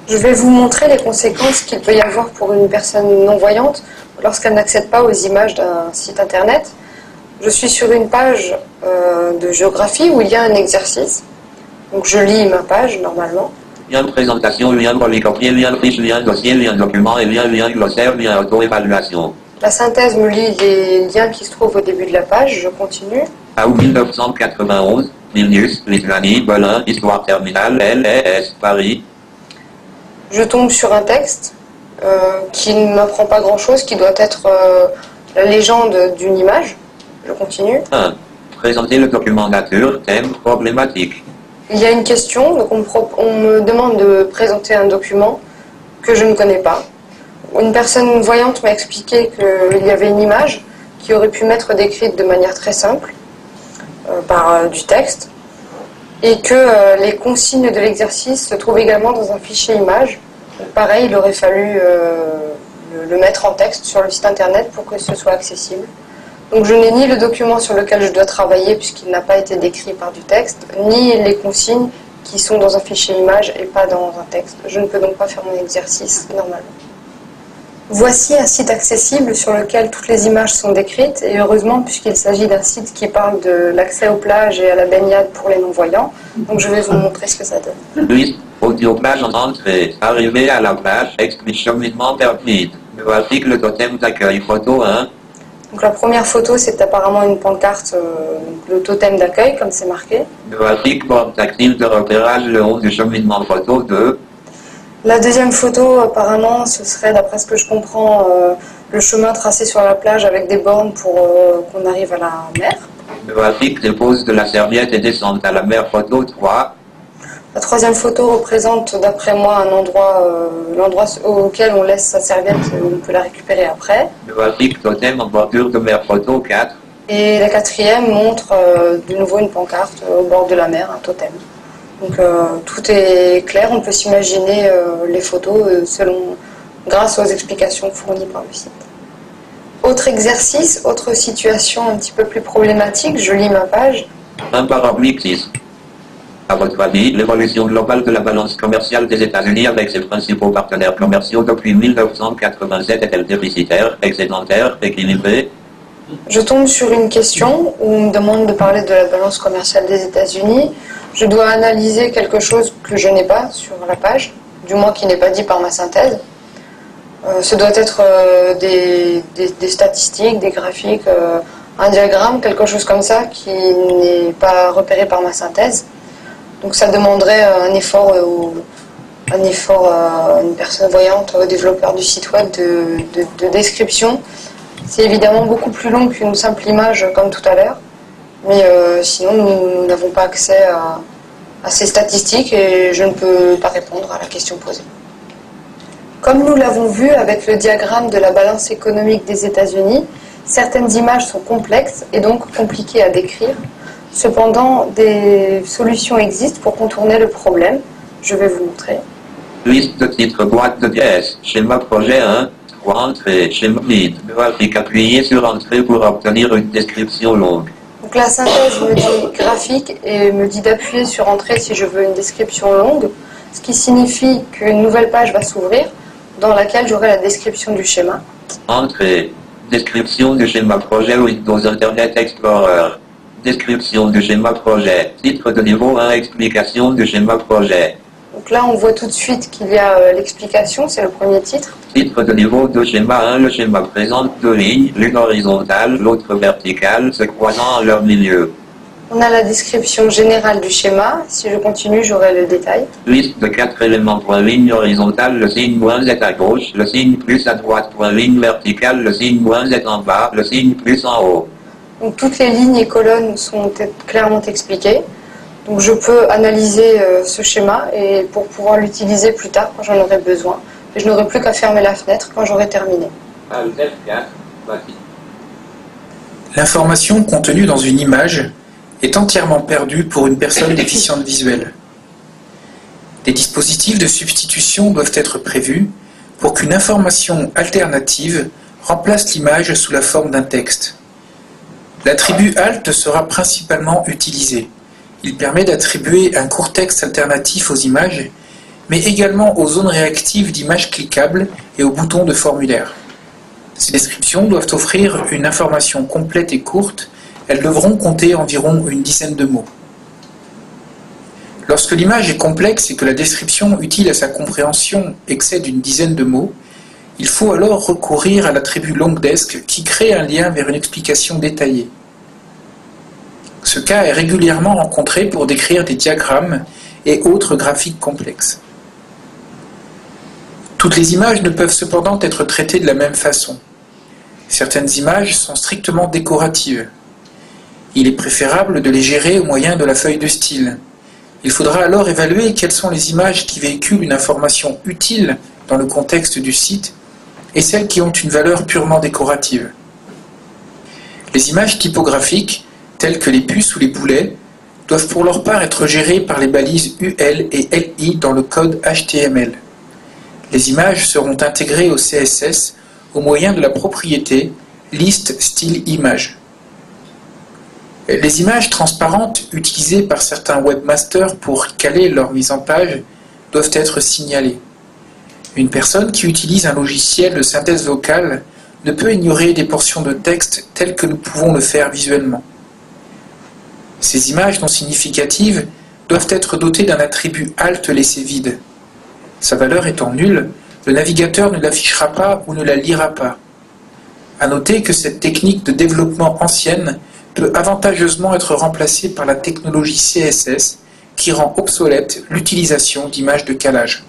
Je vais vous montrer les conséquences qu'il peut y avoir pour une personne non-voyante lorsqu'elle n'accède pas aux images d'un site internet. Je suis sur une page euh, de géographie où il y a un exercice. Donc je lis ma page normalement. Lien de présentation, lien de polycopier, lien de fiche, lien de dossier, lien de document et lien, lien glossaire, lien auto-évaluation. La synthèse me lit les liens qui se trouvent au début de la page. Je continue. À 1991, Vilnius, Lituanie, Berlin, Histoire terminale, LS, Paris, je tombe sur un texte euh, qui ne m'apprend pas grand-chose, qui doit être euh, la légende d'une image. Je continue. 1. Présenter le document nature, thème, problématique. Il y a une question, donc on me, demande de présenter un document que je ne connais pas. Une personne voyante m'a expliqué qu'il y avait une image qui aurait pu m'être décrite de manière très simple euh, par du texte et que euh, les consignes de l'exercice se trouvent également dans un fichier image. pareil, il aurait fallu euh, le, mettre en texte sur le site internet pour que ce soit accessible. Donc je n'ai ni le document sur lequel je dois travailler puisqu'il n'a pas été décrit par du texte, ni les consignes qui sont dans un fichier image et pas dans un texte. Je ne peux donc pas faire mon exercice normalement. Voici un site accessible sur lequel toutes les images sont décrites et heureusement puisqu'il s'agit d'un site qui parle de l'accès aux plages et à la baignade pour les non-voyants. Donc je vais vous montrer ce que ça donne. Oui, audio plage en entrée. Arrivé à la plage, cheminement permis. Voici le totem d'accueil photo 1. Donc la première photo c'est apparemment une pancarte, euh, le totem d'accueil comme c'est marqué. Voici porte tactile de repérage le haut du cheminement photo 2. La deuxième photo, apparemment, ce serait, d'après ce que je comprends, euh, le chemin tracé sur la plage avec des bornes pour euh, qu'on arrive à la mer. Voici dépose de la serviette et descente à la mer, photo 3. La troisième photo représente, d'après moi, un endroit, euh, l'endroit auquel on laisse sa serviette et on peut la récupérer après. Voici totem en bordure de mer, photo 4. Et la quatrième montre de nouveau une pancarte au bord de la mer, un totem. Donc euh, tout est clair, on peut s'imaginer euh, les photos euh, selon, grâce aux explications fournies par le site. Autre exercice, autre situation un petit peu plus problématique, je lis ma page. Un parapluie À votre avis, l'évolution globale de la balance commerciale des États-Unis avec ses principaux partenaires commerciaux depuis 1987 est-elle déficitaire, excédentaire, équilibrée? Je tombe sur une question où on me demande de parler de la balance commerciale des États-Unis. Je dois analyser quelque chose que je n'ai pas sur la page, du moins qui n'est pas dit par ma synthèse. Euh, ce doit être euh, des, statistiques, des graphiques, euh, un diagramme, quelque chose comme ça qui n'est pas repéré par ma synthèse. Donc ça demanderait un effort, un effort à une personne voyante, au développeur du site web de description. C'est évidemment beaucoup plus long qu'une simple image comme tout à l'heure, mais euh, sinon nous n'avons pas accès à, ces statistiques et je ne peux pas répondre à la question posée. Comme nous l'avons vu avec le diagramme de la balance économique des États-Unis, certaines images sont complexes et donc compliquées à décrire. Cependant, des solutions existent pour contourner le problème. Je vais vous montrer. Liste de titres boîte de pièces. Schéma projet 1. 3 entrées. Schéma vide. Appuyé sur entrée pour obtenir une description longue. Donc la synthèse me dit graphique et me dit d'appuyer sur entrée si je veux une description longue, ce qui signifie qu'une nouvelle page va s'ouvrir dans laquelle j'aurai la description du schéma. Entrée. Description du schéma projet Windows Internet Explorer. Description du schéma projet. Titre de niveau 1. Explication du schéma projet. Donc là, on voit tout de suite qu'il y a euh, l'explication, c'est le premier titre. Titre de niveau 2 schéma 1. Le schéma présente deux lignes, l'une horizontale, l'autre verticale, se croisant en leur milieu. On a la description générale du schéma. Si je continue, j'aurai le détail. Liste de quatre éléments point ligne horizontale, le signe moins est à gauche, le signe plus à droite point ligne verticale, le signe moins est en bas, le signe plus en haut. Donc toutes les lignes et colonnes sont clairement expliquées. Je peux analyser euh, ce schéma et pour pouvoir l'utiliser plus tard quand j'en aurai besoin. Je n'aurai plus qu'à fermer la fenêtre quand j'aurai terminé. Alt F4, voici. L'information contenue dans une image est entièrement perdue pour une personne déficiente visuelle. Des dispositifs de substitution doivent être prévus pour qu'une information alternative remplace l'image sous la forme d'un texte. L'attribut Alt sera principalement utilisé. Il permet d'attribuer un court texte alternatif aux images, mais également aux zones réactives d'images cliquables et aux boutons de formulaire. Ces descriptions doivent offrir une information complète et courte. Elles devront compter environ une dizaine de mots. Lorsque l'image est complexe et que la description utile à sa compréhension excède une dizaine de mots, il faut alors recourir à l'attribut longdesk qui crée un lien vers une explication détaillée. Ce cas est régulièrement rencontré pour décrire des diagrammes et autres graphiques complexes. Toutes les images ne peuvent cependant être traitées de la même façon. Certaines images sont strictement décoratives. Il est préférable de les gérer au moyen de la feuille de style. Il faudra alors évaluer quelles sont les images qui véhiculent une information utile dans le contexte du site et celles qui ont une valeur purement décorative. Les images typographiques, telles que les puces ou les boulets, doivent pour leur part être gérées par les balises UL et LI dans le code HTML. Les images seront intégrées au CSS au moyen de la propriété liste style image. Les images transparentes utilisées par certains webmasters pour caler leur mise en page doivent être signalées. Une personne qui utilise un logiciel de synthèse vocale ne peut ignorer des portions de texte telles que nous pouvons le faire visuellement. Ces images non significatives doivent être dotées d'un attribut alt laissé vide. Sa valeur étant nulle, le navigateur ne l'affichera pas ou ne la lira pas. À noter que cette technique de développement ancienne peut avantageusement être remplacée par la technologie CSS qui rend obsolète l'utilisation d'images de calage.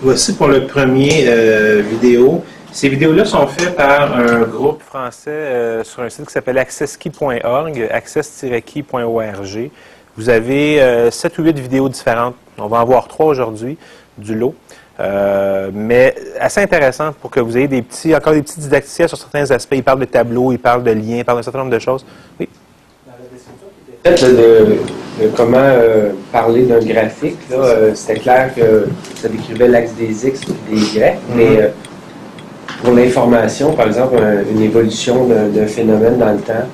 Voici pour le premier euh, vidéo. Ces vidéos-là sont faites par un groupe français euh, sur un site qui s'appelle accesskey.org, access-key.org. Vous avez euh, 7 ou 8 vidéos différentes. On va en voir 3 aujourd'hui du lot. Euh, mais assez intéressant pour que vous ayez des petits, encore des petits didacticiels sur certains aspects. Ils parlent de tableaux, ils parlent de liens, ils parlent d'un certain nombre de choses. Oui? Fait, là, de, de comment euh, parler d'un graphique, là, euh, c'était clair que ça décrivait l'axe des X et des Y, mais euh, pour l'information, par exemple, un- une évolution d'un phénomène dans le temps,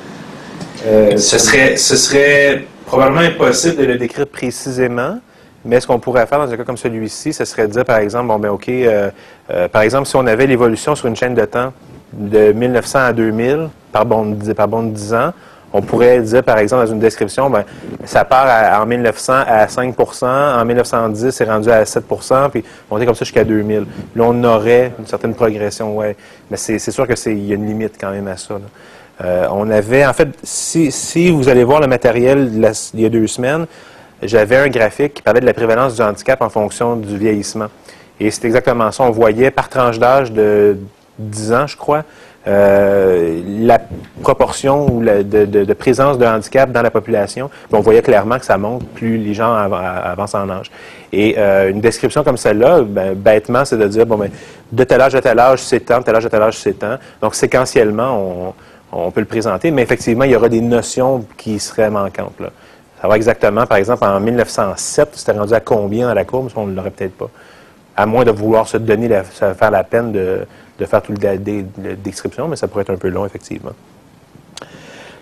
Euh, Ce serait, ce serait probablement impossible de le décrire précisément, mais ce qu'on pourrait faire dans un cas comme celui-ci, ce serait de dire, par exemple, bon, ben, OK, euh, euh, par exemple, si on avait l'évolution sur une chaîne de temps de 1900 à 2000, par bond de, par bond de 10 ans, on pourrait dire, par exemple, dans une description, ben, ça part en 1900 à 5% en 1910, c'est rendu à 7% puis monter comme ça jusqu'à 2000. Là, on aurait une certaine progression, ouais. Mais c'est sûr qu'il y a une limite quand même à ça. Euh, on avait, en fait, si, si vous allez voir le matériel il y a deux semaines, j'avais un graphique qui parlait de la prévalence du handicap en fonction du vieillissement. Et c'est exactement ça. On voyait par tranche d'âge de 10 ans, je crois, euh, la proportion ou la- de, présence de handicap dans la population. Puis on voyait clairement que ça monte plus les gens av- avancent en âge. Et euh, une description comme celle-là, ben, bêtement, c'est de dire, bon, ben, de tel âge à tel âge, c'est tant, de tel âge à tel âge, c'est tant. Donc, séquentiellement, on, peut le présenter, mais effectivement, il y aura des notions qui seraient manquantes. Là. Savoir exactement, par exemple, en 1907, c'était rendu à combien dans la courbe, on ne l'aurait peut-être pas. À moins de vouloir se donner, la, faire la peine de, de faire toute la, la description, mais ça pourrait être un peu long, effectivement.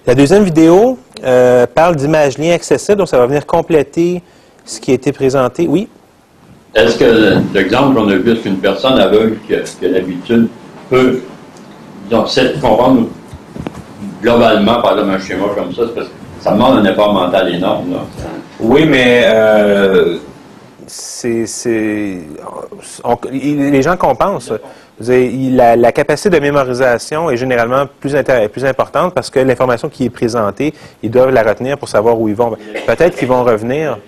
La deuxième vidéo euh, parle d'images-liens accessibles, donc ça va venir compléter ce qui a été présenté. Oui? Est-ce que l'exemple qu'on a vu, est-ce qu'une personne aveugle qui a, l'habitude peut donc, c'est- comprendre globalement, par exemple, un schéma comme ça, parce que ça demande un effort mental énorme. Là. Oui, mais euh, c'est, les gens compensent. La, capacité de mémorisation est généralement plus, plus importante parce que l'information qui est présentée, ils doivent la retenir pour savoir où ils vont. Peut-être qu'ils vont revenir.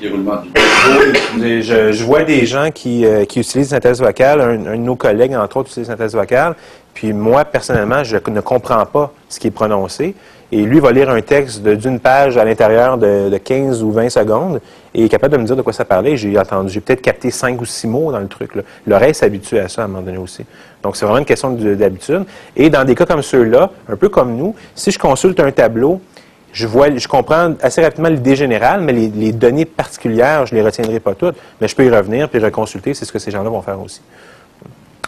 Je, vois des gens qui, euh, qui utilisent la synthèse vocale. Un, un de nos collègues, entre autres, utilise la synthèse vocale. Puis moi, personnellement, je ne comprends pas ce qui est prononcé. Et lui va lire un texte d'une page à l'intérieur de, de 15 ou 20 secondes et est capable de me dire de quoi ça parlait. J'ai entendu, j'ai peut-être capté 5 ou 6 mots dans le truc. L'oreille s'habitue à ça à un moment donné aussi. Donc, c'est vraiment une question de- d'habitude. Et dans des cas comme ceux-là, un peu comme nous, si je consulte un tableau, je vois, je comprends assez rapidement l'idée générale, mais les, les données particulières, je ne les retiendrai pas toutes. Mais je peux y revenir puis reconsulter. C'est ce que ces gens-là vont faire aussi.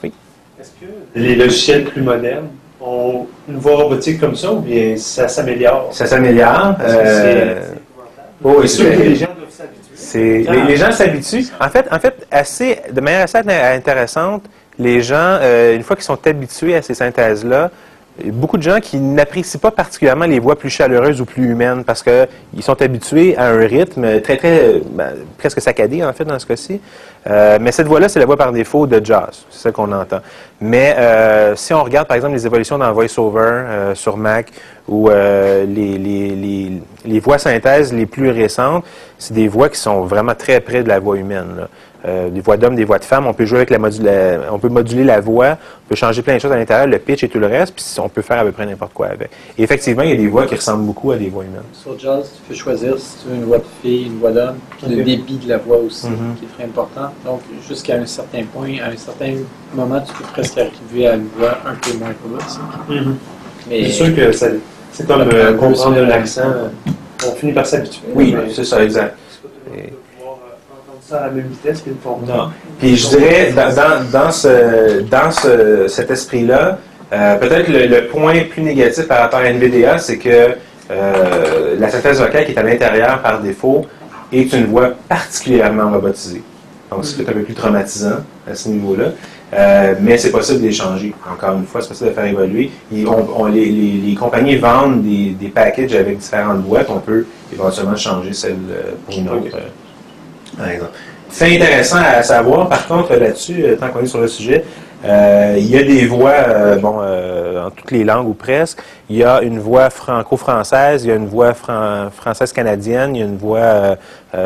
Est-ce que les logiciels plus modernes ont une voix robotique comme ça ou bien ça s'améliore? Ça s'améliore. Euh, sûr que les gens doivent s'habituer. Ah. les, les gens s'habituent. En fait, en fait assez, de manière assez int- intéressante, les gens, euh, une fois qu'ils sont habitués à ces synthèses-là, beaucoup de gens qui n'apprécient pas particulièrement les voix plus chaleureuses ou plus humaines parce qu'ils sont habitués à un rythme très, très, ben, presque saccadé, en fait, dans ce cas-ci. Euh, mais cette voix-là, c'est la voix par défaut de jazz. C'est ça qu'on entend. Mais euh, si on regarde, par exemple, les évolutions dans VoiceOver euh, sur Mac ou euh, les, les, les, voix synthèses les plus récentes, c'est des voix qui sont vraiment très près de la voix humaine. Euh, des voix d'hommes, des voix de femmes, on peut jouer avec la, modu- la- on peut moduler la voix, on peut changer plein de choses à l'intérieur, le pitch et tout le reste, puis on peut faire à peu près n'importe quoi avec. Et effectivement, il y a des voix qui ressemblent beaucoup à des voix humaines. Sur Jazz, tu peux choisir si tu veux une voix de fille, une voix d'homme, puis le débit de la voix aussi, Mhm. qui est très important. Donc, jusqu'à un certain point, à un certain moment, tu peux presque arriver à une voix un peu moins robotique. Mhm. Mais C'est sûr que ça- c'est comme euh, comprendre ça. un accent. euh, On finit par s'habituer. Oui, c'est ça, exact. À la même vitesse qu'ils le font. Non. Puis je dirais, dans, dans, dans ce, dans ce, cet esprit-là, euh, peut-être le, le point plus négatif par rapport à NVDA, c'est que euh, la synthèse vocale qui est à l'intérieur par défaut est une voix particulièrement robotisée. Donc, c'est peut-être un peu plus traumatisant à ce niveau-là. Euh, mais c'est possible d'échanger. Encore une fois, c'est possible de faire évoluer. Et on- on- les, les- les compagnies vendent des, des packages avec différentes boîtes. On peut éventuellement changer celle pour une autre, par exemple. C'est intéressant à savoir, par contre, là-dessus, euh, tant qu'on est sur le sujet, euh, il y a des voix, euh, bon, en toutes les langues ou presque. Il y a une voix franco-française, il y a une voix fran- française-canadienne, il y a une voix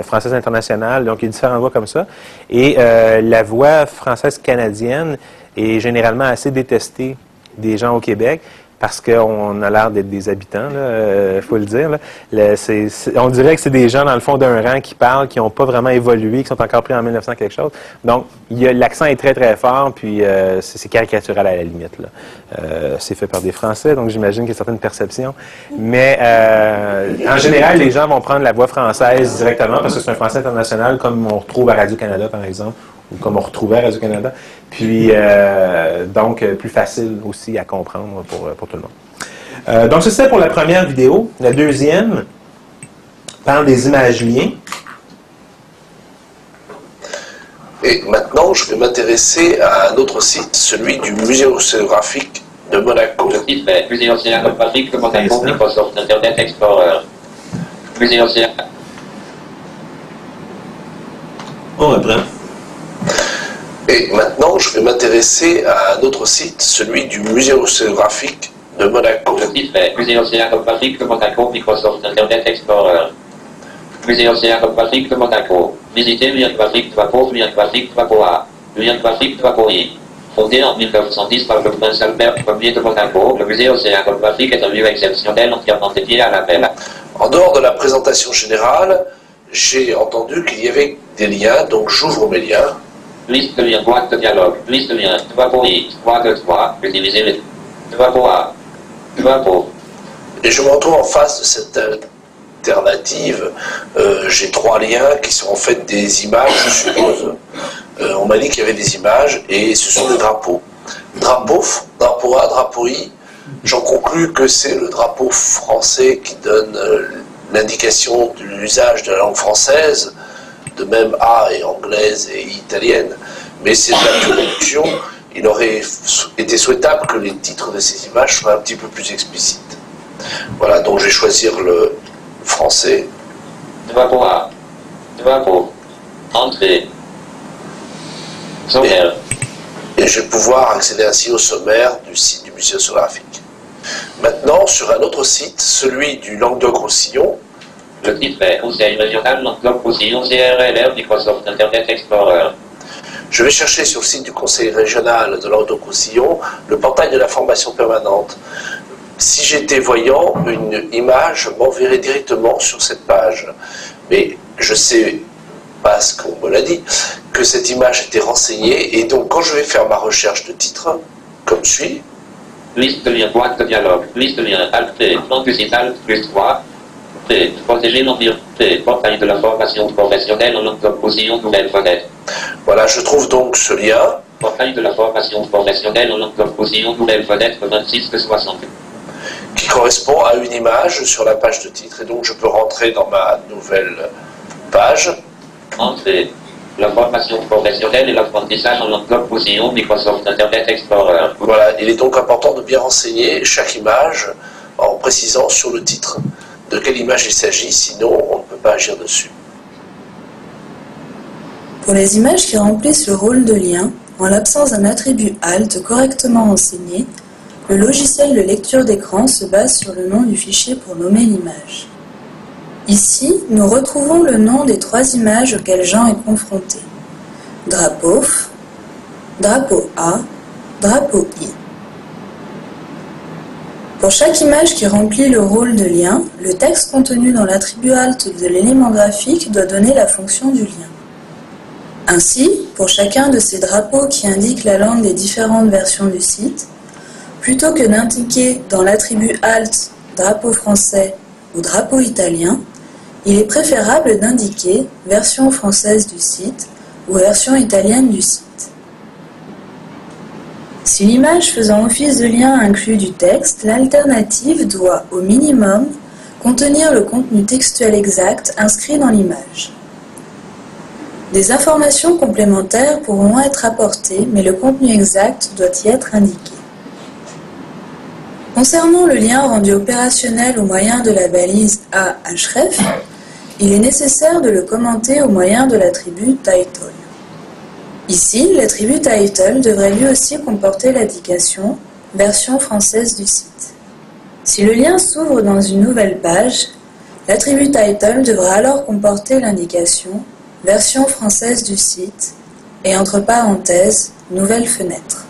française internationale. Donc, il y a différentes voix comme ça. Et la voix française-canadienne est généralement assez détestée des gens au Québec parce qu'on a l'air d'être des habitants, il faut le dire. là. Le- on dirait que c'est des gens, dans le fond, d'un rang qui parlent, qui n'ont pas vraiment évolué, qui sont encore pris en 1900 quelque chose. Donc, l'accent est très, très fort, puis euh, c'est caricatural à la limite. Euh, c'est fait par des Français, donc j'imagine qu'il y a certaines perceptions. Mais euh, en général, les gens vont prendre la voix française directement parce que c'est un français international, comme on retrouve à Radio-Canada, par exemple, comme on retrouvait à Radio-Canada. Puis, euh, donc, euh, plus facile aussi à comprendre pour, pour tout le monde. Euh, donc, ça, c'était pour la première vidéo. La deuxième parle des images liens. Et maintenant, je vais m'intéresser à un autre site, celui du Musée océanographique de Monaco. Le titre est Musée océanographique de Monaco, Microsoft Internet Explorer. Musée. On reprend. Et maintenant, je vais m'intéresser à un autre site, celui du Musée océanographique de Monaco. Le titre est Musée océanographique de Monaco, Microsoft Internet Explorer. Musée océanographique de Monaco. Visiter lien graphique de Vapo, lien graphique de Vapoa. Lien graphique de Vapoi. Fondé en 1910 par le prince Albert Ier de Monaco, le musée océanographique est un lieu exceptionnel entièrement dédié à la mer. En dehors de la présentation générale, j'ai entendu qu'il y avait des liens, donc j'ouvre mes liens. Liste de liens, boîte de dialogue, liste de liens, Vapoi, 3 de 3, utiliser les Vapoa. Vapo. Et je me retrouve en face de cette alternative. Euh, j'ai trois liens qui sont en fait des images, je suppose. Euh, on m'a dit qu'il y avait des images et ce sont des drapeaux. Drapeau, drapeau A, drapeau I. J'en conclus que c'est le drapeau français qui donne euh, l'indication de l'usage de la langue française, de même A est anglaise et italienne. Mais c'est de la traduction. Il aurait été souhaitable que les titres de ces images soient un petit peu plus explicites. Voilà, donc je vais choisir le français. Drapeau A. Drapeau. Entrée. Sommaire. Et je vais pouvoir accéder ainsi au sommaire du site du musée océanographique. Maintenant, sur un autre site, celui du Languedoc-Roussillon, Le titre est Conseil régional Languedoc-Roussillon CRLR Microsoft Internet Explorer. je vais chercher sur le site du conseil régional de Languedoc-Roussillon le portail de la formation permanente. Si j'étais voyant, une image m'enverrait directement sur cette page. Mais je sais, parce qu'on me l'a dit, que cette image était renseignée, et donc quand je vais faire ma recherche de titre, comme suit, Liste de liens, boîte de dialogue, liste de liens, Alt digitale, plus 3. Protéger l'environnement, portail de la formation professionnelle en Languedoc-Roussillon, nouvelle fenêtre. voilà, je trouve donc ce lien, Portail de la formation professionnelle en Languedoc-Roussillon, nouvelle fenêtre 26 de 60. qui correspond à une image sur la page de titre, et donc je peux rentrer dans ma nouvelle page. Entrée. La formation professionnelle et l'apprentissage en Languedoc-Roussillon, Microsoft Internet Explorer. Voilà, il est donc important de bien renseigner chaque image en précisant sur le titre de quelle image il s'agit, sinon on ne peut pas agir dessus. Pour les images qui remplissent le rôle de lien, en l'absence d'un attribut alt correctement renseigné, le logiciel de lecture d'écran se base sur le nom du fichier pour nommer l'image. Ici, nous retrouvons le nom des trois images auxquelles Jean est confronté. Drapeau, drapeau A, drapeau I. Pour chaque image qui remplit le rôle de lien, le texte contenu dans l'attribut alt de l'élément graphique doit donner la fonction du lien. Ainsi, pour chacun de ces drapeaux qui indiquent la langue des différentes versions du site, plutôt que d'indiquer dans l'attribut alt drapeau français ou drapeau italien, il est préférable d'indiquer version française du site ou version italienne du site. Si l'image faisant office de lien inclut du texte, l'alternative doit, au minimum, contenir le contenu textuel exact inscrit dans l'image. Des informations complémentaires pourront être apportées, mais le contenu exact doit y être indiqué. Concernant le lien rendu opérationnel au moyen de la balise AHREF, il est nécessaire de le commenter au moyen de l'attribut title. Ici, l'attribut title devrait lui aussi comporter l'indication version française du site. Si le lien s'ouvre dans une nouvelle page, l'attribut title devra alors comporter l'indication version française du site et entre parenthèses nouvelle fenêtre.